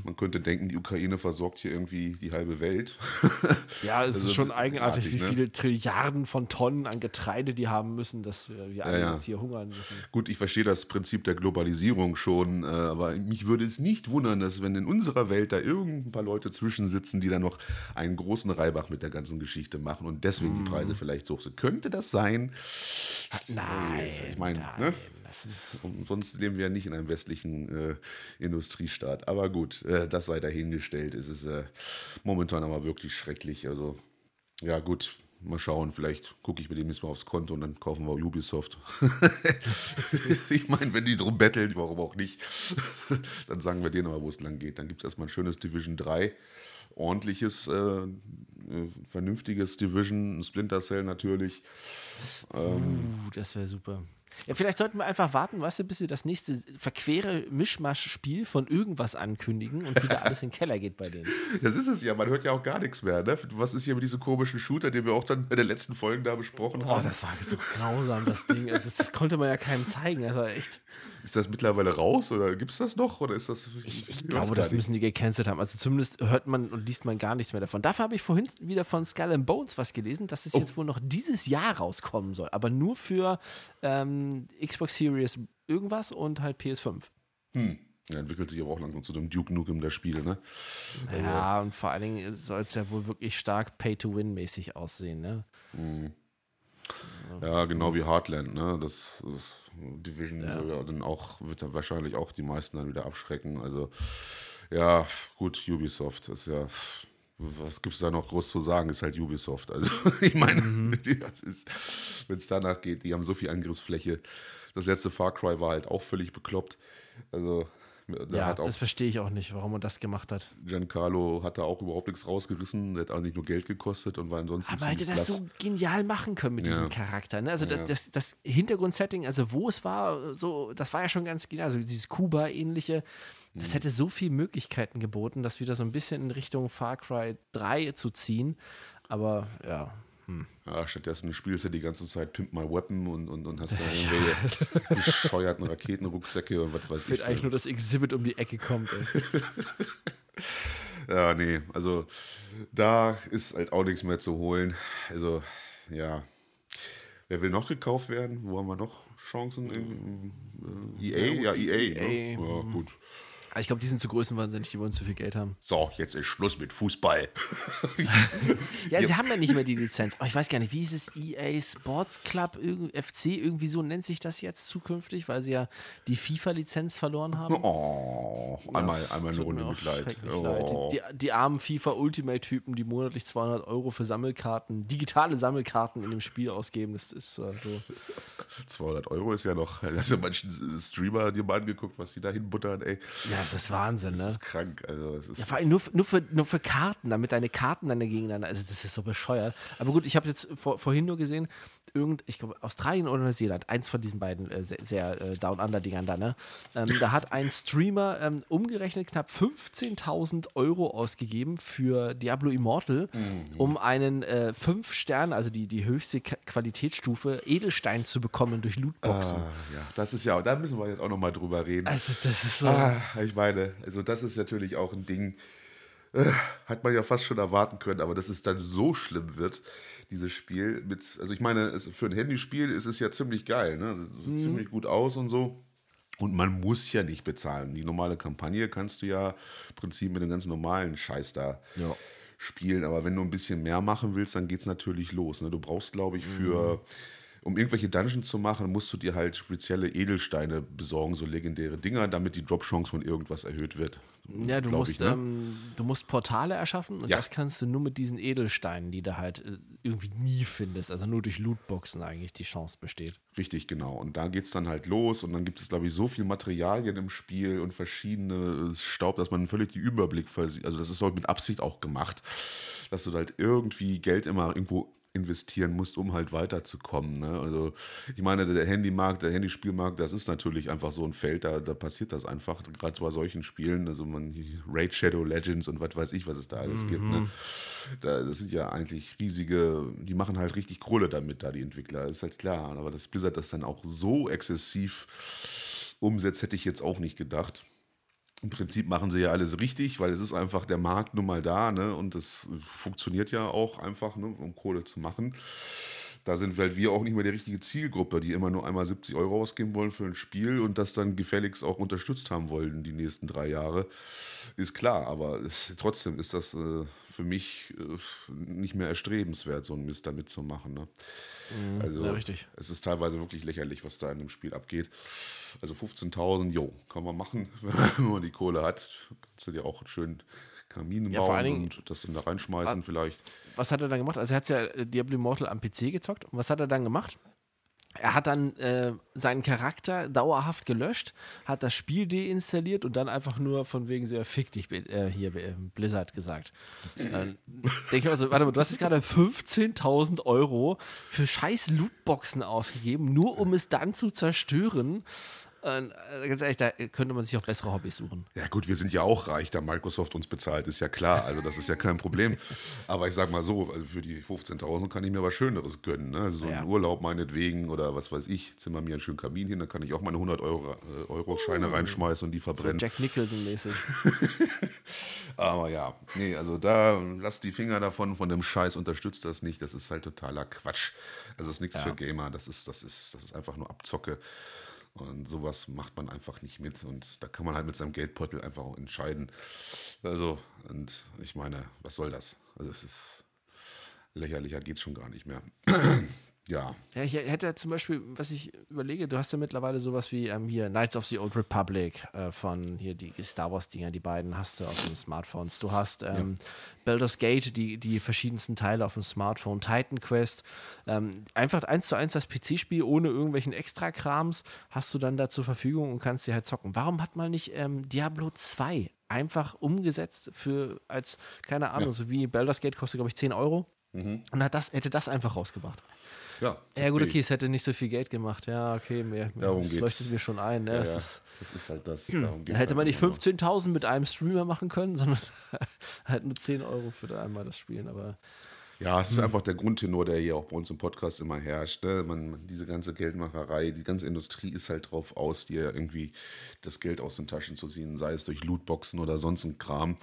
Man könnte denken, die Ukraine versorgt hier irgendwie die halbe Welt. <laughs> Ja, es Also ist schon eigenartig, artig, wie ne? viele Trilliarden von Tonnen an Getreide die haben müssen, dass wir, wir alle ja. jetzt hier hungern müssen. Gut, ich verstehe das Prinzip der Globalisierung schon, äh, aber mich würde es nicht wundern, dass wenn in unserer Welt da irgendein paar Leute zwischensitzen, die dann noch einen großen Reibach mit der ganzen Geschichte machen und deswegen Mhm. die Preise vielleicht so sind. Könnte das sein? Nein, ich meine, ne? Das ist sonst leben wir ja nicht in einem westlichen äh, Industriestaat. Aber gut, äh, das sei dahingestellt. Es ist äh, momentan aber wirklich schrecklich. Also, ja, gut, mal schauen. Vielleicht gucke ich mir demnächst mal aufs Konto und dann kaufen wir Ubisoft. <laughs> ich meine, wenn die drum betteln, warum auch nicht, <laughs> dann sagen wir denen aber, wo es lang geht. Dann gibt es erstmal ein schönes Division 3. Ordentliches, äh, äh, vernünftiges Division, Splinter Cell natürlich. Uh, das wäre super. Ja, vielleicht sollten wir einfach warten, weißt du, bis sie das nächste verquere Mischmasch-Spiel von irgendwas ankündigen und wieder alles in den Keller geht bei denen. <laughs> Das ist es ja, man hört ja auch gar nichts mehr. Ne? Was ist hier mit diesem komischen Shooter, den wir auch dann in den letzten Folgen da besprochen Oh, haben? das war so grausam, das Ding. Also Das, das konnte man ja keinem zeigen. Das war echt. Ist das mittlerweile raus oder gibt es das noch? Oder ist das, Ich, ich glaube, das nicht. müssen die gecancelt haben. Also zumindest hört man und liest man gar nichts mehr davon. Dafür habe ich vorhin wieder von Skull and Bones was gelesen, dass es Oh. jetzt wohl noch dieses Jahr rauskommen soll. Aber nur für ähm, Xbox Series irgendwas und halt PS5. Hm. Ja, entwickelt sich aber auch langsam zu dem Duke Nukem der Spiele, ne? Ja, und vor allen Dingen soll es ja wohl wirklich stark Pay-to-Win-mäßig aussehen. Ne? Ja, genau wie Heartland, ne? Das, das Division soll ja dann auch, wird dann wahrscheinlich auch die meisten dann wieder abschrecken. Also, ja, gut, Ubisoft ist ja. Was gibt es da noch groß zu sagen? Ist halt Ubisoft. Also, <laughs> ich meine, <laughs> wenn es danach geht, die haben so viel Angriffsfläche. Das letzte Far Cry war halt auch völlig bekloppt. Also, ja, das verstehe ich auch nicht, warum er das gemacht hat. Giancarlo hat da auch überhaupt nichts rausgerissen. Der hat auch nicht nur Geld gekostet und war ansonsten Aber hätte das so genial machen können mit Ja. diesem Charakter. Ne? Also Ja. das, das Hintergrundsetting, also wo es war, so, das war ja schon ganz genial. Also dieses Kuba-ähnliche, Mhm. das hätte so viele Möglichkeiten geboten, das wieder so ein bisschen in Richtung Far Cry 3 zu ziehen. Aber ja, Ja, stattdessen spielst du die ganze Zeit Pimp My Weapon und, und, und hast <laughs> da irgendwelche bescheuerten Raketenrucksäcke und was weiß fehlt ich. eigentlich nur das Exhibit um die Ecke kommt. Ey. <laughs> Ja, nee, also da ist halt auch nichts mehr zu holen. Also, ja. Wer will noch gekauft werden? Wo haben wir noch Chancen? In, äh, EA? Ja, EA. EA, Ne? Ja, gut. Aber ich glaube, die sind zu größenwahnsinnig, die wollen zu viel Geld haben. So, jetzt ist Schluss mit Fußball. Ja, sie haben ja nicht mehr die Lizenz. Oh, ich weiß gar nicht, wie ist es? EA Sports Club, FC, irgendwie so nennt sich das jetzt zukünftig, weil sie ja die FIFA-Lizenz verloren haben. Oh, einmal, Das einmal eine Runde Mitleid. schrecklich Oh. leid. Die, die, die armen FIFA-Ultimate-Typen, die monatlich 200 Euro für Sammelkarten, digitale Sammelkarten in dem Spiel ausgeben, das ist <laughs> so. 200 Euro ist ja noch, hast du manchen Streamer dir mal angeguckt, was die da hinbuttern, ey. Ja, das ist Wahnsinn, Das ne? ist krank. Also, ist, Ja, vor allem nur, für- nur, für, nur für Karten, damit deine Karten dann gegeneinander. Also, das ist so bescheuert. Aber gut, ich habe jetzt vor, vorhin nur gesehen, irgend, ich glaube, Australien oder Neuseeland, eins von diesen beiden äh, sehr, sehr äh, Down-Under-Dingern da, ne? Ähm, da hat ein Streamer ähm, umgerechnet knapp 15.000 Euro ausgegeben für Diablo Immortal, um einen äh, 5 Sterne, also die, die höchste Ka- Qualitätsstufe, Edelstein zu bekommen durch Lootboxen. ah, ja, das ist ja, da müssen wir jetzt auch nochmal drüber reden. Also, das ist so. Ah, ich meine, also das ist natürlich auch ein Ding, äh, hat man ja fast schon erwarten können, aber dass es dann so schlimm wird, dieses Spiel mit, also ich meine, es, für ein Handyspiel ist es ja ziemlich geil, ne? Also, Es sieht ziemlich gut aus und so. Und man muss ja nicht bezahlen. Die normale Kampagne kannst du ja im Prinzip mit dem ganz normalen Scheiß da Ja. spielen. Aber wenn du ein bisschen mehr machen willst, dann geht es natürlich los. Ne? Du brauchst, glaube ich, für, um irgendwelche Dungeons zu machen, musst du dir halt spezielle Edelsteine besorgen, so legendäre Dinger, damit die Drop-Chance von irgendwas erhöht wird. Ja, du musst, ich, ne? ähm, du musst Portale erschaffen und Ja. das kannst du nur mit diesen Edelsteinen, die du halt äh, irgendwie nie findest. Also nur durch Lootboxen eigentlich die Chance besteht. Richtig, genau. Und da geht es dann halt los und dann gibt es, glaube ich, so viel Materialien im Spiel und verschiedene Staub, dass man völlig die Überblick versieht. Also das ist halt mit Absicht auch gemacht, dass du halt irgendwie Geld immer irgendwo investieren musst, um halt weiterzukommen. Ne? Also ich meine, der Handymarkt, der Handyspielmarkt, das ist natürlich einfach so ein Feld, da, da passiert das einfach, gerade bei solchen Spielen, also man Raid Shadow Legends und was weiß ich, was es da alles gibt. Ne? Da, das sind ja eigentlich riesige, die machen halt richtig Kohle damit, da die Entwickler, ist halt klar. Aber dass Blizzard das dann auch so exzessiv umsetzt, hätte ich jetzt auch nicht gedacht. Im Prinzip machen sie ja alles richtig, weil es ist einfach der Markt nun mal da, ne? Und das funktioniert ja auch einfach, ne? um Kohle zu machen. Da sind halt wir auch nicht mehr die richtige Zielgruppe, die immer nur einmal 70 Euro ausgeben wollen für ein Spiel und das dann gefälligst auch unterstützt haben wollen die nächsten drei Jahre. Ist klar, aber es, trotzdem ist das äh, für mich äh, nicht mehr erstrebenswert, so einen Mist da mitzumachen. Ne? also, ja, richtig. es ist teilweise wirklich lächerlich, was da in dem Spiel abgeht. Also 15.000, jo, kann man machen, <laughs> wenn man die Kohle hat. Kannst du dir auch schön Kamin Ja, bauen Dingen- und das dann da reinschmeißen vielleicht. Was hat er dann gemacht? Also er hat ja äh, Diablo Immortal am PC gezockt. Und was hat er dann gemacht? Er hat dann äh, seinen Charakter dauerhaft gelöscht, hat das Spiel deinstalliert und dann einfach nur von wegen so, ja, fick dich, äh, hier, äh, Blizzard gesagt. Dann denke ich mir so, warte mal, du hast jetzt gerade 15.000 Euro für scheiß Lootboxen ausgegeben, nur um es dann zu zerstören. Und, äh, ganz ehrlich, da könnte man sich auch bessere Hobbys suchen. Ja gut, wir sind ja auch reich, da Microsoft uns bezahlt, ist ja klar. Also das ist ja kein Problem. Aber ich sag mal so, also für die 15.000 kann ich mir was Schöneres gönnen. Ne? Also so Ja. einen Urlaub meinetwegen oder was weiß ich, zimmer mir einen schönen Kamin hin, dann kann ich auch meine 100 Euro, äh, Euro Scheine reinschmeißen und die So verbrennen. Jack Nicholson-mäßig. <laughs> Aber ja, nee, also da lasst die Finger davon, von dem Scheiß, unterstützt das nicht. Das ist halt totaler Quatsch. Also das ist nichts für Gamer, das ist, das ist, das ist einfach nur Abzocke. Und sowas macht man einfach nicht mit. Und da kann man halt mit seinem Geldbeutel einfach auch entscheiden. Also, und ich meine, was soll das? Also es ist lächerlicher geht schon gar nicht mehr. <clears throat> Ja. Ja, ich hätte zum Beispiel, was ich überlege, du hast ja mittlerweile sowas wie ähm, hier Knights of the Old Republic äh, von hier die Star Wars-Dinger, die beiden hast du auf den Smartphones. Du hast ähm, ja. Baldur's Gate, die, die verschiedensten Teile auf dem Smartphone, Titan Quest. Ähm, einfach eins zu eins das PC-Spiel ohne irgendwelchen Extra-Krams hast du dann da zur Verfügung und kannst dir halt zocken. Warum hat man nicht ähm, Diablo 2 einfach umgesetzt für als, keine Ahnung, ja. so wie Baldur's Gate kostet, glaube ich, 10 Euro? Mhm. Und hat das, hätte das einfach rausgebracht. Ja, ja gut, okay, es hätte nicht so viel Geld gemacht. Ja, okay, mehr, Darum das geht's. leuchtet mir schon ein. Ne? Ja, das, ja. Ist, das ist halt das. Hm. Dann hätte man nicht 15.000 mit einem Streamer machen können, <laughs> sondern halt nur 10 Euro für einmal das Spielen. Aber ja, es ist hm. einfach der Grundtenor, der hier auch bei uns im Podcast immer herrscht. Ne? Man, diese ganze Geldmacherei, die ganze Industrie ist halt drauf aus, dir irgendwie das Geld aus den Taschen zu ziehen, sei es durch Lootboxen oder sonst ein Kram.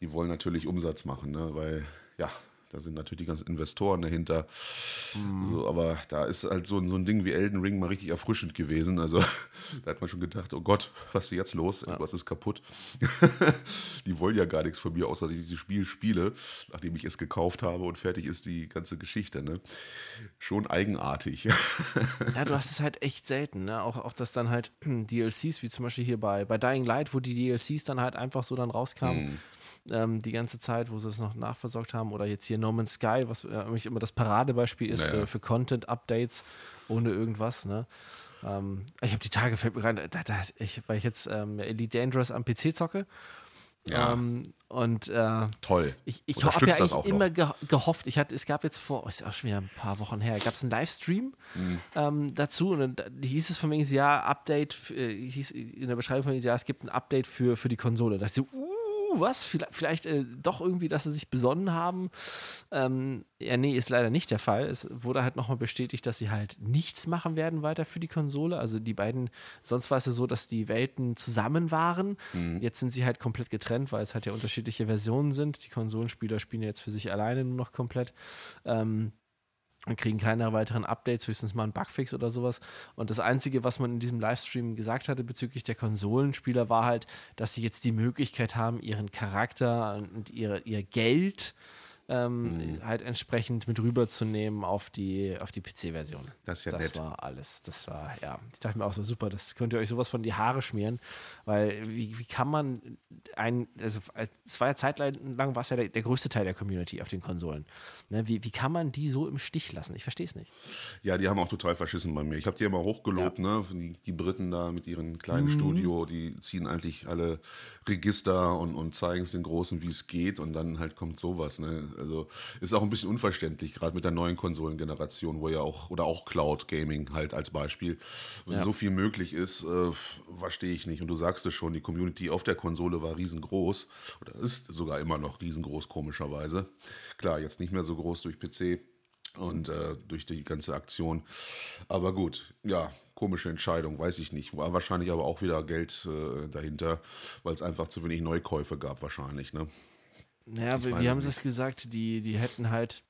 Die wollen natürlich Umsatz machen, ne? weil ja, da sind natürlich die ganzen Investoren dahinter. Mhm. So, aber da ist halt so, so ein Ding wie Elden Ring mal richtig erfrischend gewesen. Also <laughs> da hat man schon gedacht, oh Gott, was ist jetzt los? Ja. Was ist kaputt? <laughs> die wollen ja gar nichts von mir, außer dass ich dieses Spiel spiele, nachdem ich es gekauft habe und fertig ist die ganze Geschichte. Ne? Schon eigenartig. <laughs> ja, du hast es halt echt selten. Ne? Auch, auch dass dann halt <clears throat> DLCs, wie zum Beispiel hier bei, bei Dying Light, wo die DLCs dann halt einfach so dann rauskamen. Mhm ähm, die ganze Zeit, wo sie es noch nachversorgt haben. Oder jetzt hier No Man's Sky, was äh, mich immer das Paradebeispiel ist naja. für, für Content-Updates ohne irgendwas. Ne? Ähm, ich habe die Tage, fällt mir rein, da, da, ich, weil ich jetzt ähm, Elite Dangerous am PC zocke. Ja. Ähm, und äh, toll. Ich, ich habe ja eigentlich immer ge gehofft, ich hatte, es gab jetzt vor, oh, ist auch schon wieder ein paar Wochen her, gab es einen Livestream mhm. ähm, dazu und dann hieß es von mir, ja, Update, äh, hieß in der Beschreibung von mir, ja, es gibt ein Update für, für die Konsole. Da dachte ich so, uh, was? Vielleicht, vielleicht äh, doch irgendwie, dass sie sich besonnen haben. Ähm, ja, nee, ist leider nicht der Fall. Es wurde halt nochmal bestätigt, dass sie halt nichts machen werden weiter für die Konsole. Also die beiden, sonst war es ja so, dass die Welten zusammen waren. Mhm. Jetzt sind sie halt komplett getrennt, weil es halt ja unterschiedliche Versionen sind. Die Konsolenspieler spielen jetzt für sich alleine nur noch komplett. Ähm, und kriegen keine weiteren Updates, höchstens mal einen Bugfix oder sowas. Und das Einzige, was man in diesem Livestream gesagt hatte bezüglich der Konsolenspieler, war halt, dass sie jetzt die Möglichkeit haben, ihren Charakter und ihre, ihr Geld ähm, mhm. halt entsprechend mit rüberzunehmen auf die, auf die PC-Version. Das ist ja das nett. war alles. Das war, ja. Ich dachte mir auch so, super, das könnt ihr euch sowas von die Haare schmieren, weil wie, wie kann man ein, also es war ja zeitlang war es ja der, der, größte Teil der Community auf den Konsolen. Ne, wie, wie kann man die so im Stich lassen? Ich verstehe es nicht. Ja, die haben auch total verschissen bei mir. Ich habe die immer hochgelobt, ja. ne? Die, die, Briten da mit ihren kleinen mhm. Studio, die ziehen eigentlich alle Register und, und zeigen es den Großen, wie es geht und dann halt kommt sowas, ne? Also ist auch ein bisschen unverständlich, gerade mit der neuen Konsolengeneration, wo ja auch, oder auch Cloud Gaming halt als Beispiel, ja. so viel möglich ist, äh, verstehe ich nicht. Und du sagst es schon, die Community auf der Konsole war riesengroß oder ist sogar immer noch riesengroß, komischerweise. Klar, jetzt nicht mehr so groß durch PC und äh, durch die ganze Aktion. Aber gut, ja, komische Entscheidung, weiß ich nicht. War wahrscheinlich aber auch wieder Geld äh, dahinter, weil es einfach zu wenig Neukäufe gab, wahrscheinlich. Ne? Naja, wie haben sie es gesagt? Die, die hätten halt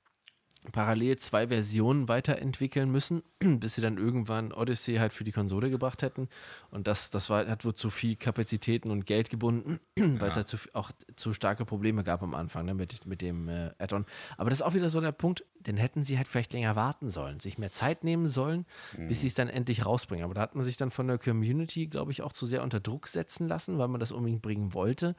parallel zwei Versionen weiterentwickeln müssen, <clears throat> bis sie dann irgendwann Odyssey halt für die Konsole gebracht hätten. Und das, das war, hat wohl zu viel Kapazitäten und Geld gebunden, <clears throat> weil es halt zu, auch zu starke Probleme gab am Anfang ne, mit, mit dem äh, Add-on. Aber das ist auch wieder so der Punkt, den hätten sie halt vielleicht länger warten sollen, sich mehr Zeit nehmen sollen, mhm. bis sie es dann endlich rausbringen. Aber da hat man sich dann von der Community, glaube ich, auch zu sehr unter Druck setzen lassen, weil man das unbedingt bringen wollte.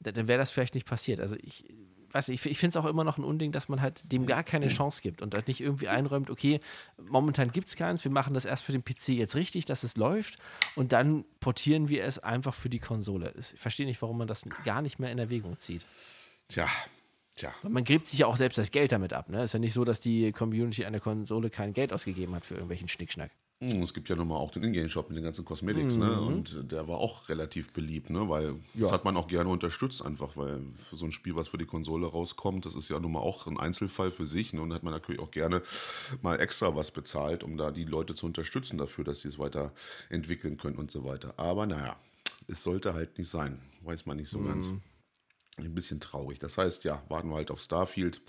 Dann wäre das vielleicht nicht passiert. Also ich weiß ich, ich finde es auch immer noch ein Unding, dass man halt dem gar keine Chance gibt und halt nicht irgendwie einräumt, okay, momentan gibt es keins, wir machen das erst für den PC jetzt richtig, dass es läuft und dann portieren wir es einfach für die Konsole. Ich verstehe nicht, warum man das gar nicht mehr in Erwägung zieht. Tja, Tja. Man gräbt sich ja auch selbst das Geld damit ab. Ne? Ist ja nicht so, dass die Community an der Konsole kein Geld ausgegeben hat für irgendwelchen Schnickschnack. Hm, es gibt ja nun mal auch den Ingame-Shop mit den ganzen Cosmetics, ne? mhm. ne? Und der war auch relativ beliebt, ne? Weil ja. das hat man auch gerne unterstützt, einfach, weil für so ein Spiel, was für die Konsole rauskommt, das ist ja nun mal auch ein Einzelfall für sich, ne? Und da hat man natürlich auch gerne mal extra was bezahlt, um da die Leute zu unterstützen dafür, dass sie es weiterentwickeln können und so weiter. Aber naja, es sollte halt nicht sein. Weiß man nicht so mhm. ganz. Ein bisschen traurig. Das heißt, ja, warten wir halt auf Starfield.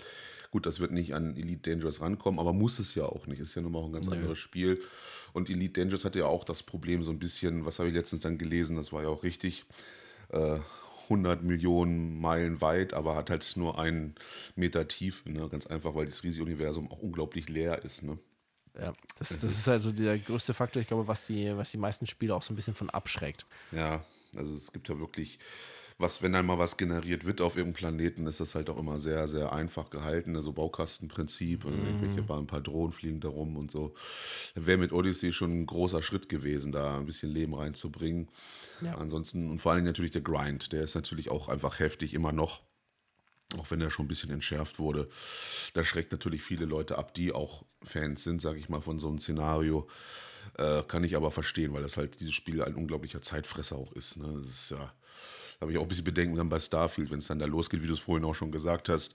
Gut, das wird nicht an Elite Dangerous rankommen, aber muss es ja auch nicht. Ist ja nun mal auch ein ganz nee. anderes Spiel. Und Elite Dangerous hatte ja auch das Problem so ein bisschen, was habe ich letztens dann gelesen, das war ja auch richtig, äh, 100 Millionen Meilen weit, aber hat halt nur einen Meter tief. Ne? Ganz einfach, weil das riesige Universum auch unglaublich leer ist. Ne? Ja, das, das, ist also der größte Faktor, ich glaube, was die, was die meisten Spieler auch so ein bisschen von abschreckt. Ja, also es gibt ja wirklich, was, wenn dann mal was generiert wird auf irgendeinem Planeten, ist das halt auch immer sehr, sehr einfach gehalten. Also Baukastenprinzip, mhm. irgendwelche ein paar Drohnen fliegen da rum und so. Wäre mit Odyssey schon ein großer Schritt gewesen, da ein bisschen Leben reinzubringen. Ja. Ansonsten, und vor allem natürlich der Grind, der ist natürlich auch einfach heftig, immer noch auch wenn er schon ein bisschen entschärft wurde. Das schreckt natürlich viele Leute ab, die auch Fans sind, sage ich mal, von so einem Szenario. Äh, kann ich aber verstehen, weil das halt dieses Spiel ein unglaublicher Zeitfresser auch ist. Ne? Das ist ja, da habe ich auch ein bisschen Bedenken dann bei Starfield, wenn es dann da losgeht, wie du es vorhin auch schon gesagt hast.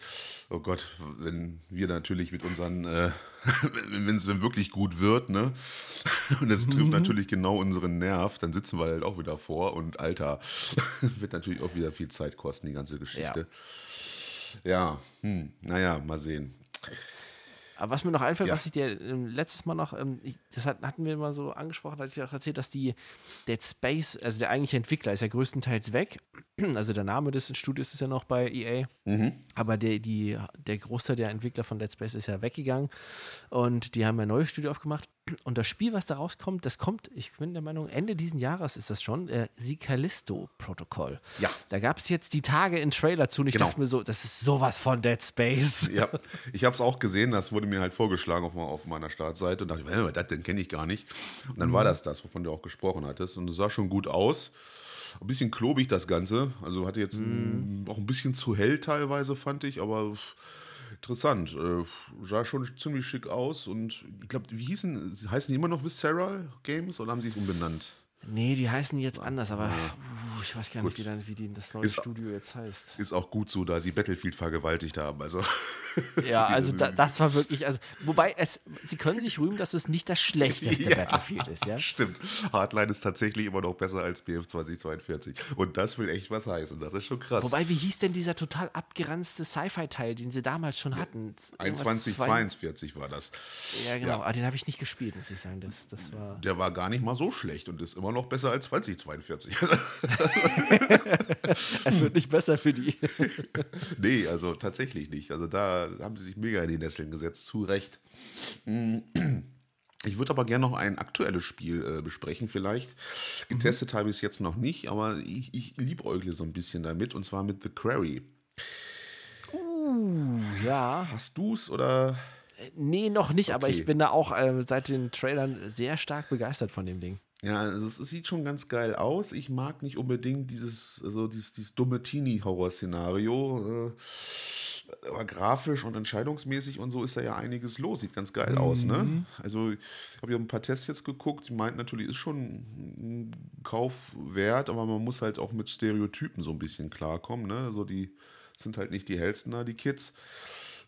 Oh Gott, wenn wir natürlich mit unseren, äh, <laughs> wenn es wirklich gut wird, ne? <laughs> Und es trifft mhm. natürlich genau unseren Nerv, dann sitzen wir halt auch wieder vor und Alter, <laughs> wird natürlich auch wieder viel Zeit kosten, die ganze Geschichte. Ja. Ja, hm, naja, mal sehen. Aber was mir noch einfällt, ja. was ich dir ähm, letztes Mal noch, ähm, ich, das hat, hatten wir mal so angesprochen, hatte ich auch erzählt, dass die Dead Space, also der eigentliche Entwickler, ist ja größtenteils weg. <clears throat> Also der Name des Studios ist ja noch bei EA. Mhm. Aber der, die, der Großteil der Entwickler von Dead Space ist ja weggegangen. Und die haben ein neues Studio aufgemacht. Und das Spiel, was da rauskommt, das kommt, ich bin der Meinung, Ende diesen Jahres ist das schon, äh, Sicalisto-Protokoll. Ja. Da gab es jetzt die Tage in Trailer zu und ich genau. dachte mir so, das ist sowas von Dead Space. Ja, ich habe es auch gesehen, das wurde mir halt vorgeschlagen auf, auf meiner Startseite und dachte, was das denn kenne ich gar nicht. Und dann mhm. war das das, wovon du auch gesprochen hattest und es sah schon gut aus. Ein bisschen klobig das Ganze, also hatte jetzt mhm. ein, auch ein bisschen zu hell teilweise, fand ich, aber interessant. Äh, sah schon ziemlich schick aus und ich glaube, wie hießen, heißen die immer noch Visceral Games oder haben sie sich umbenannt? Nee, die heißen jetzt anders, aber uh, ich weiß gar nicht, wie, wie die, das neue ist, Studio jetzt heißt. Ist auch gut so, da sie Battlefield vergewaltigt haben. Also. <laughs> Ja, also da, das war wirklich, also, wobei es, sie können sich rühmen, dass es nicht das schlechteste <laughs> ja, Battlefield ist, ja? Stimmt. Hardline ist tatsächlich immer noch besser als BF 2042. Und das will echt was heißen. Das ist schon krass. Wobei, wie hieß denn dieser total abgeranzte Sci-Fi-Teil, den sie damals schon hatten? 2142 war das. Ja, genau. Ja. Aber den habe ich nicht gespielt, muss ich sagen. Das, das war Der war gar nicht mal so schlecht und ist immer noch besser als 2042. <laughs> es wird nicht besser für die. <laughs> nee, also tatsächlich nicht. Also da haben sie sich mega in die Nesseln gesetzt, zu Recht. Ich würde aber gerne noch ein aktuelles Spiel äh, besprechen, vielleicht. Getestet mhm. habe ich es jetzt noch nicht, aber ich, ich liebäugle so ein bisschen damit, und zwar mit The Quarry. Uh, ja. Hast du es oder? Äh, nee, noch nicht, okay. aber ich bin da auch äh, seit den Trailern sehr stark begeistert von dem Ding. Ja, also es sieht schon ganz geil aus. Ich mag nicht unbedingt dieses, also dieses, dieses dumme Teenie-Horror-Szenario. Äh, aber grafisch und entscheidungsmäßig und so ist da ja einiges los. Sieht ganz geil mhm. aus, ne? Mhm. Also, ich habe ja ein paar Tests jetzt geguckt. Die meinten natürlich, ist schon ein Kauf wert, aber man muss halt auch mit Stereotypen so ein bisschen klarkommen, ne? Also, die sind halt nicht die hellsten da, die Kids.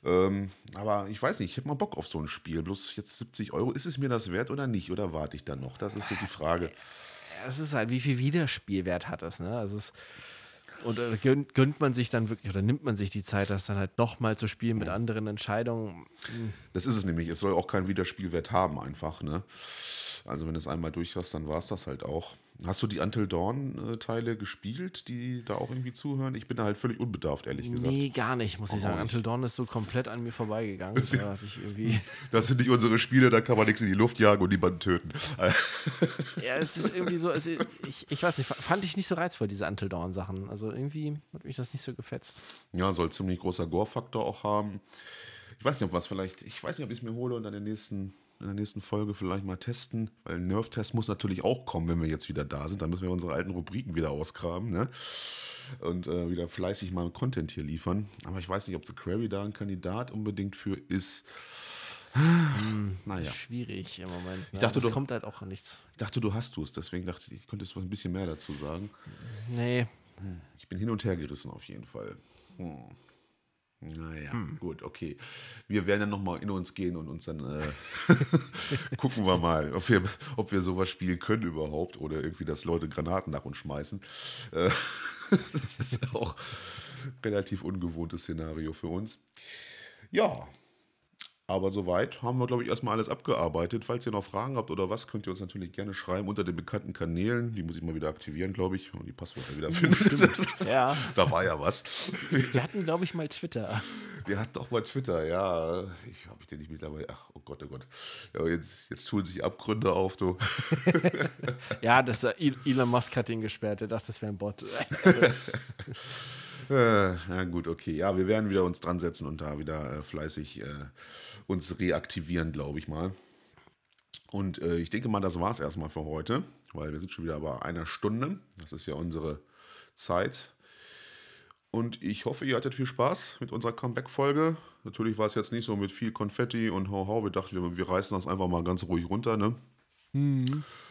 Ähm, aber ich weiß nicht, ich hätte mal Bock auf so ein Spiel. Bloß jetzt 70 Euro, ist es mir das wert oder nicht? Oder warte ich dann noch? Das ist so die Frage. Es ist halt, wie viel Wiederspielwert hat das, ne? Also es und äh, gönnt, gönnt, man sich dann wirklich oder nimmt man sich die Zeit, das dann halt nochmal zu spielen mit anderen Entscheidungen? Hm. Das ist es nämlich. Es soll auch keinen Wiederspielwert haben, einfach. Ne? Also, wenn du es einmal durch hast, dann war es das halt auch. Hast du die Until Dawn-Teile gespielt, die da auch irgendwie zuhören? Ich bin da halt völlig unbedarft, ehrlich gesagt. Nee, gar nicht, muss ich sagen. Until Dawn ist so komplett an mir vorbeigegangen. Das, <laughs> da <laughs> das sind nicht unsere Spiele, da kann man nichts in die Luft jagen und niemanden töten. <laughs> ja, es ist irgendwie so, also ich, ich weiß nicht, fand ich nicht so reizvoll, diese Until Dawn-Sachen. Also irgendwie hat mich das nicht so gefetzt. Ja, soll ziemlich großer Gore-Faktor auch haben. Ich weiß nicht, ob was vielleicht, ich weiß nicht, ob ich es mir hole und dann den nächsten in der nächsten Folge vielleicht mal testen, weil Nerf-Test muss natürlich auch kommen, wenn wir jetzt wieder da sind. Da müssen wir unsere alten Rubriken wieder ausgraben ne? und äh, wieder fleißig mal Content hier liefern. Aber ich weiß nicht, ob The Query da ein Kandidat unbedingt für ist. Hm, naja. Schwierig im Moment. Ne? Ich dachte, es kommt halt auch nichts. Ich dachte, du hast du es, deswegen dachte ich, ich könnte was ein bisschen mehr dazu sagen. Nee. Ich bin hin und her gerissen auf jeden Fall. Hm. Naja, hm. gut, okay. Wir werden dann nochmal in uns gehen und uns dann äh, <laughs> gucken wir mal, ob wir, ob wir sowas spielen können überhaupt oder irgendwie, dass Leute Granaten nach uns schmeißen. Äh, <laughs> das ist auch ein relativ ungewohntes Szenario für uns. Ja, Aber soweit haben wir, glaube ich, erstmal alles abgearbeitet. Falls ihr noch Fragen habt oder was, könnt ihr uns natürlich gerne schreiben unter den bekannten Kanälen. Die muss ich mal wieder aktivieren, glaube ich, und die Passwörter wieder finden. <laughs> <laughs> Ja. da war ja was. Wir hatten, glaube ich, mal Twitter. Wir hatten auch mal Twitter, ja. Ich habe ich den nicht mittlerweile. Ach, oh Gott, oh Gott. Ja, jetzt, jetzt tun sich Abgründe auf, du. <laughs> Ja, das, Elon Musk hat ihn gesperrt. Er dachte, das wäre ein Bot. Äh, na gut, okay. Ja, wir werden wieder uns dran setzen und da wieder äh, fleißig äh, uns reaktivieren, glaube ich mal. Und äh, ich denke mal, das war es erstmal für heute, weil wir sind schon wieder bei einer Stunde. Das ist ja unsere Zeit. Und ich hoffe, ihr hattet viel Spaß mit unserer Comeback-Folge. Natürlich war es jetzt nicht so mit viel Konfetti und hau hau. Wir dachten, wir, wir reißen das einfach mal ganz ruhig runter, ne?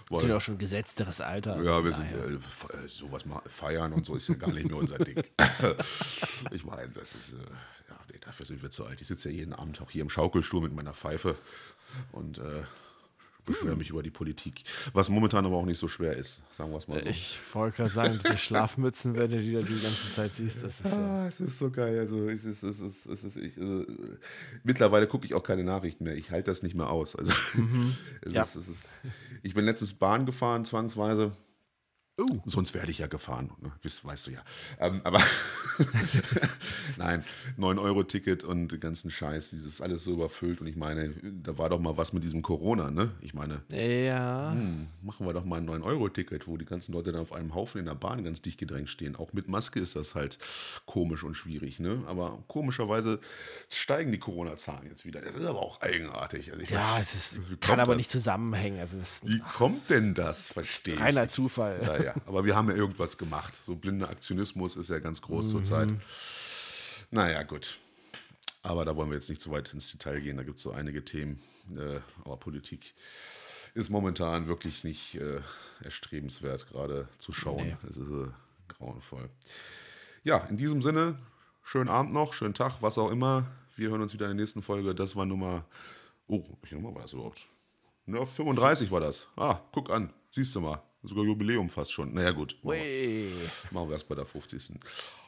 Das sind ja auch schon gesetzteres Alter. Ja, wir sind daher. äh, äh, sowas mal feiern und so ist ja gar nicht mehr unser Ding. <laughs> ich meine, das ist, äh, ja, nee, dafür sind wir zu alt. Ich sitze ja jeden Abend auch hier im Schaukelstuhl mit meiner Pfeife und äh, beschwere mich über die Politik. Was momentan aber auch nicht so schwer ist, sagen wir es mal so. Ich wollte gerade sagen, diese <laughs> Schlafmützen, wenn du die da die ganze Zeit siehst, das ist ja. Ah, es ist so geil. Also, es ist, es ist, es ist, ich, also, mittlerweile gucke ich auch keine Nachrichten mehr. Ich halte das nicht mehr aus. Also, <laughs> es Ja. ist, es ist, ich bin letztens Bahn gefahren, zwangsweise. Uh. Sonst werde ich ja gefahren, ne? das weißt du ja. Ähm, aber <laughs> nein, 9-Euro-Ticket und den ganzen Scheiß, dieses alles so überfüllt. Und ich meine, da war doch mal was mit diesem Corona, ne? Ich meine, Ja. hm, machen wir doch mal ein 9-Euro-Ticket, wo die ganzen Leute dann auf einem Haufen in der Bahn ganz dicht gedrängt stehen. Auch mit Maske ist das halt komisch und schwierig, ne? Aber komischerweise steigen die Corona-Zahlen jetzt wieder. Das ist aber auch eigenartig. Also Ja, weiß- es ist, kann aber das? nicht zusammenhängen. Also das Wie kommt denn das? Verstehe ich. reiner Zufall. Ja, ja. Aber wir haben ja irgendwas gemacht. So blinder Aktionismus ist ja ganz groß zurzeit. Naja, gut. Aber da wollen wir jetzt nicht zu weit ins Detail gehen. Da gibt es so einige Themen. Äh, aber Politik ist momentan wirklich nicht äh, erstrebenswert, gerade zu schauen. Nee. Es ist äh, grauenvoll. Ja, in diesem Sinne, schönen Abend noch, schönen Tag, was auch immer. Wir hören uns wieder in der nächsten Folge. Das war Nummer. Oh, welche Nummer war das überhaupt? Ja, 35 war das. Ah, guck an. Siehst du mal. Sogar Jubiläum fast schon. Naja, gut. Machen wir- machen wir erst bei der 50.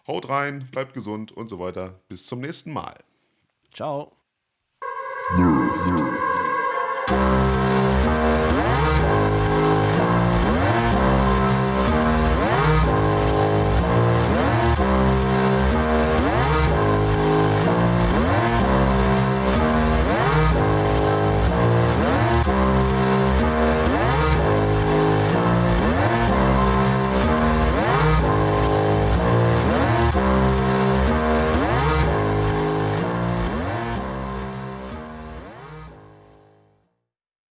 Haut rein, bleibt gesund und so weiter. Bis zum nächsten Mal. Ciao. Nerf.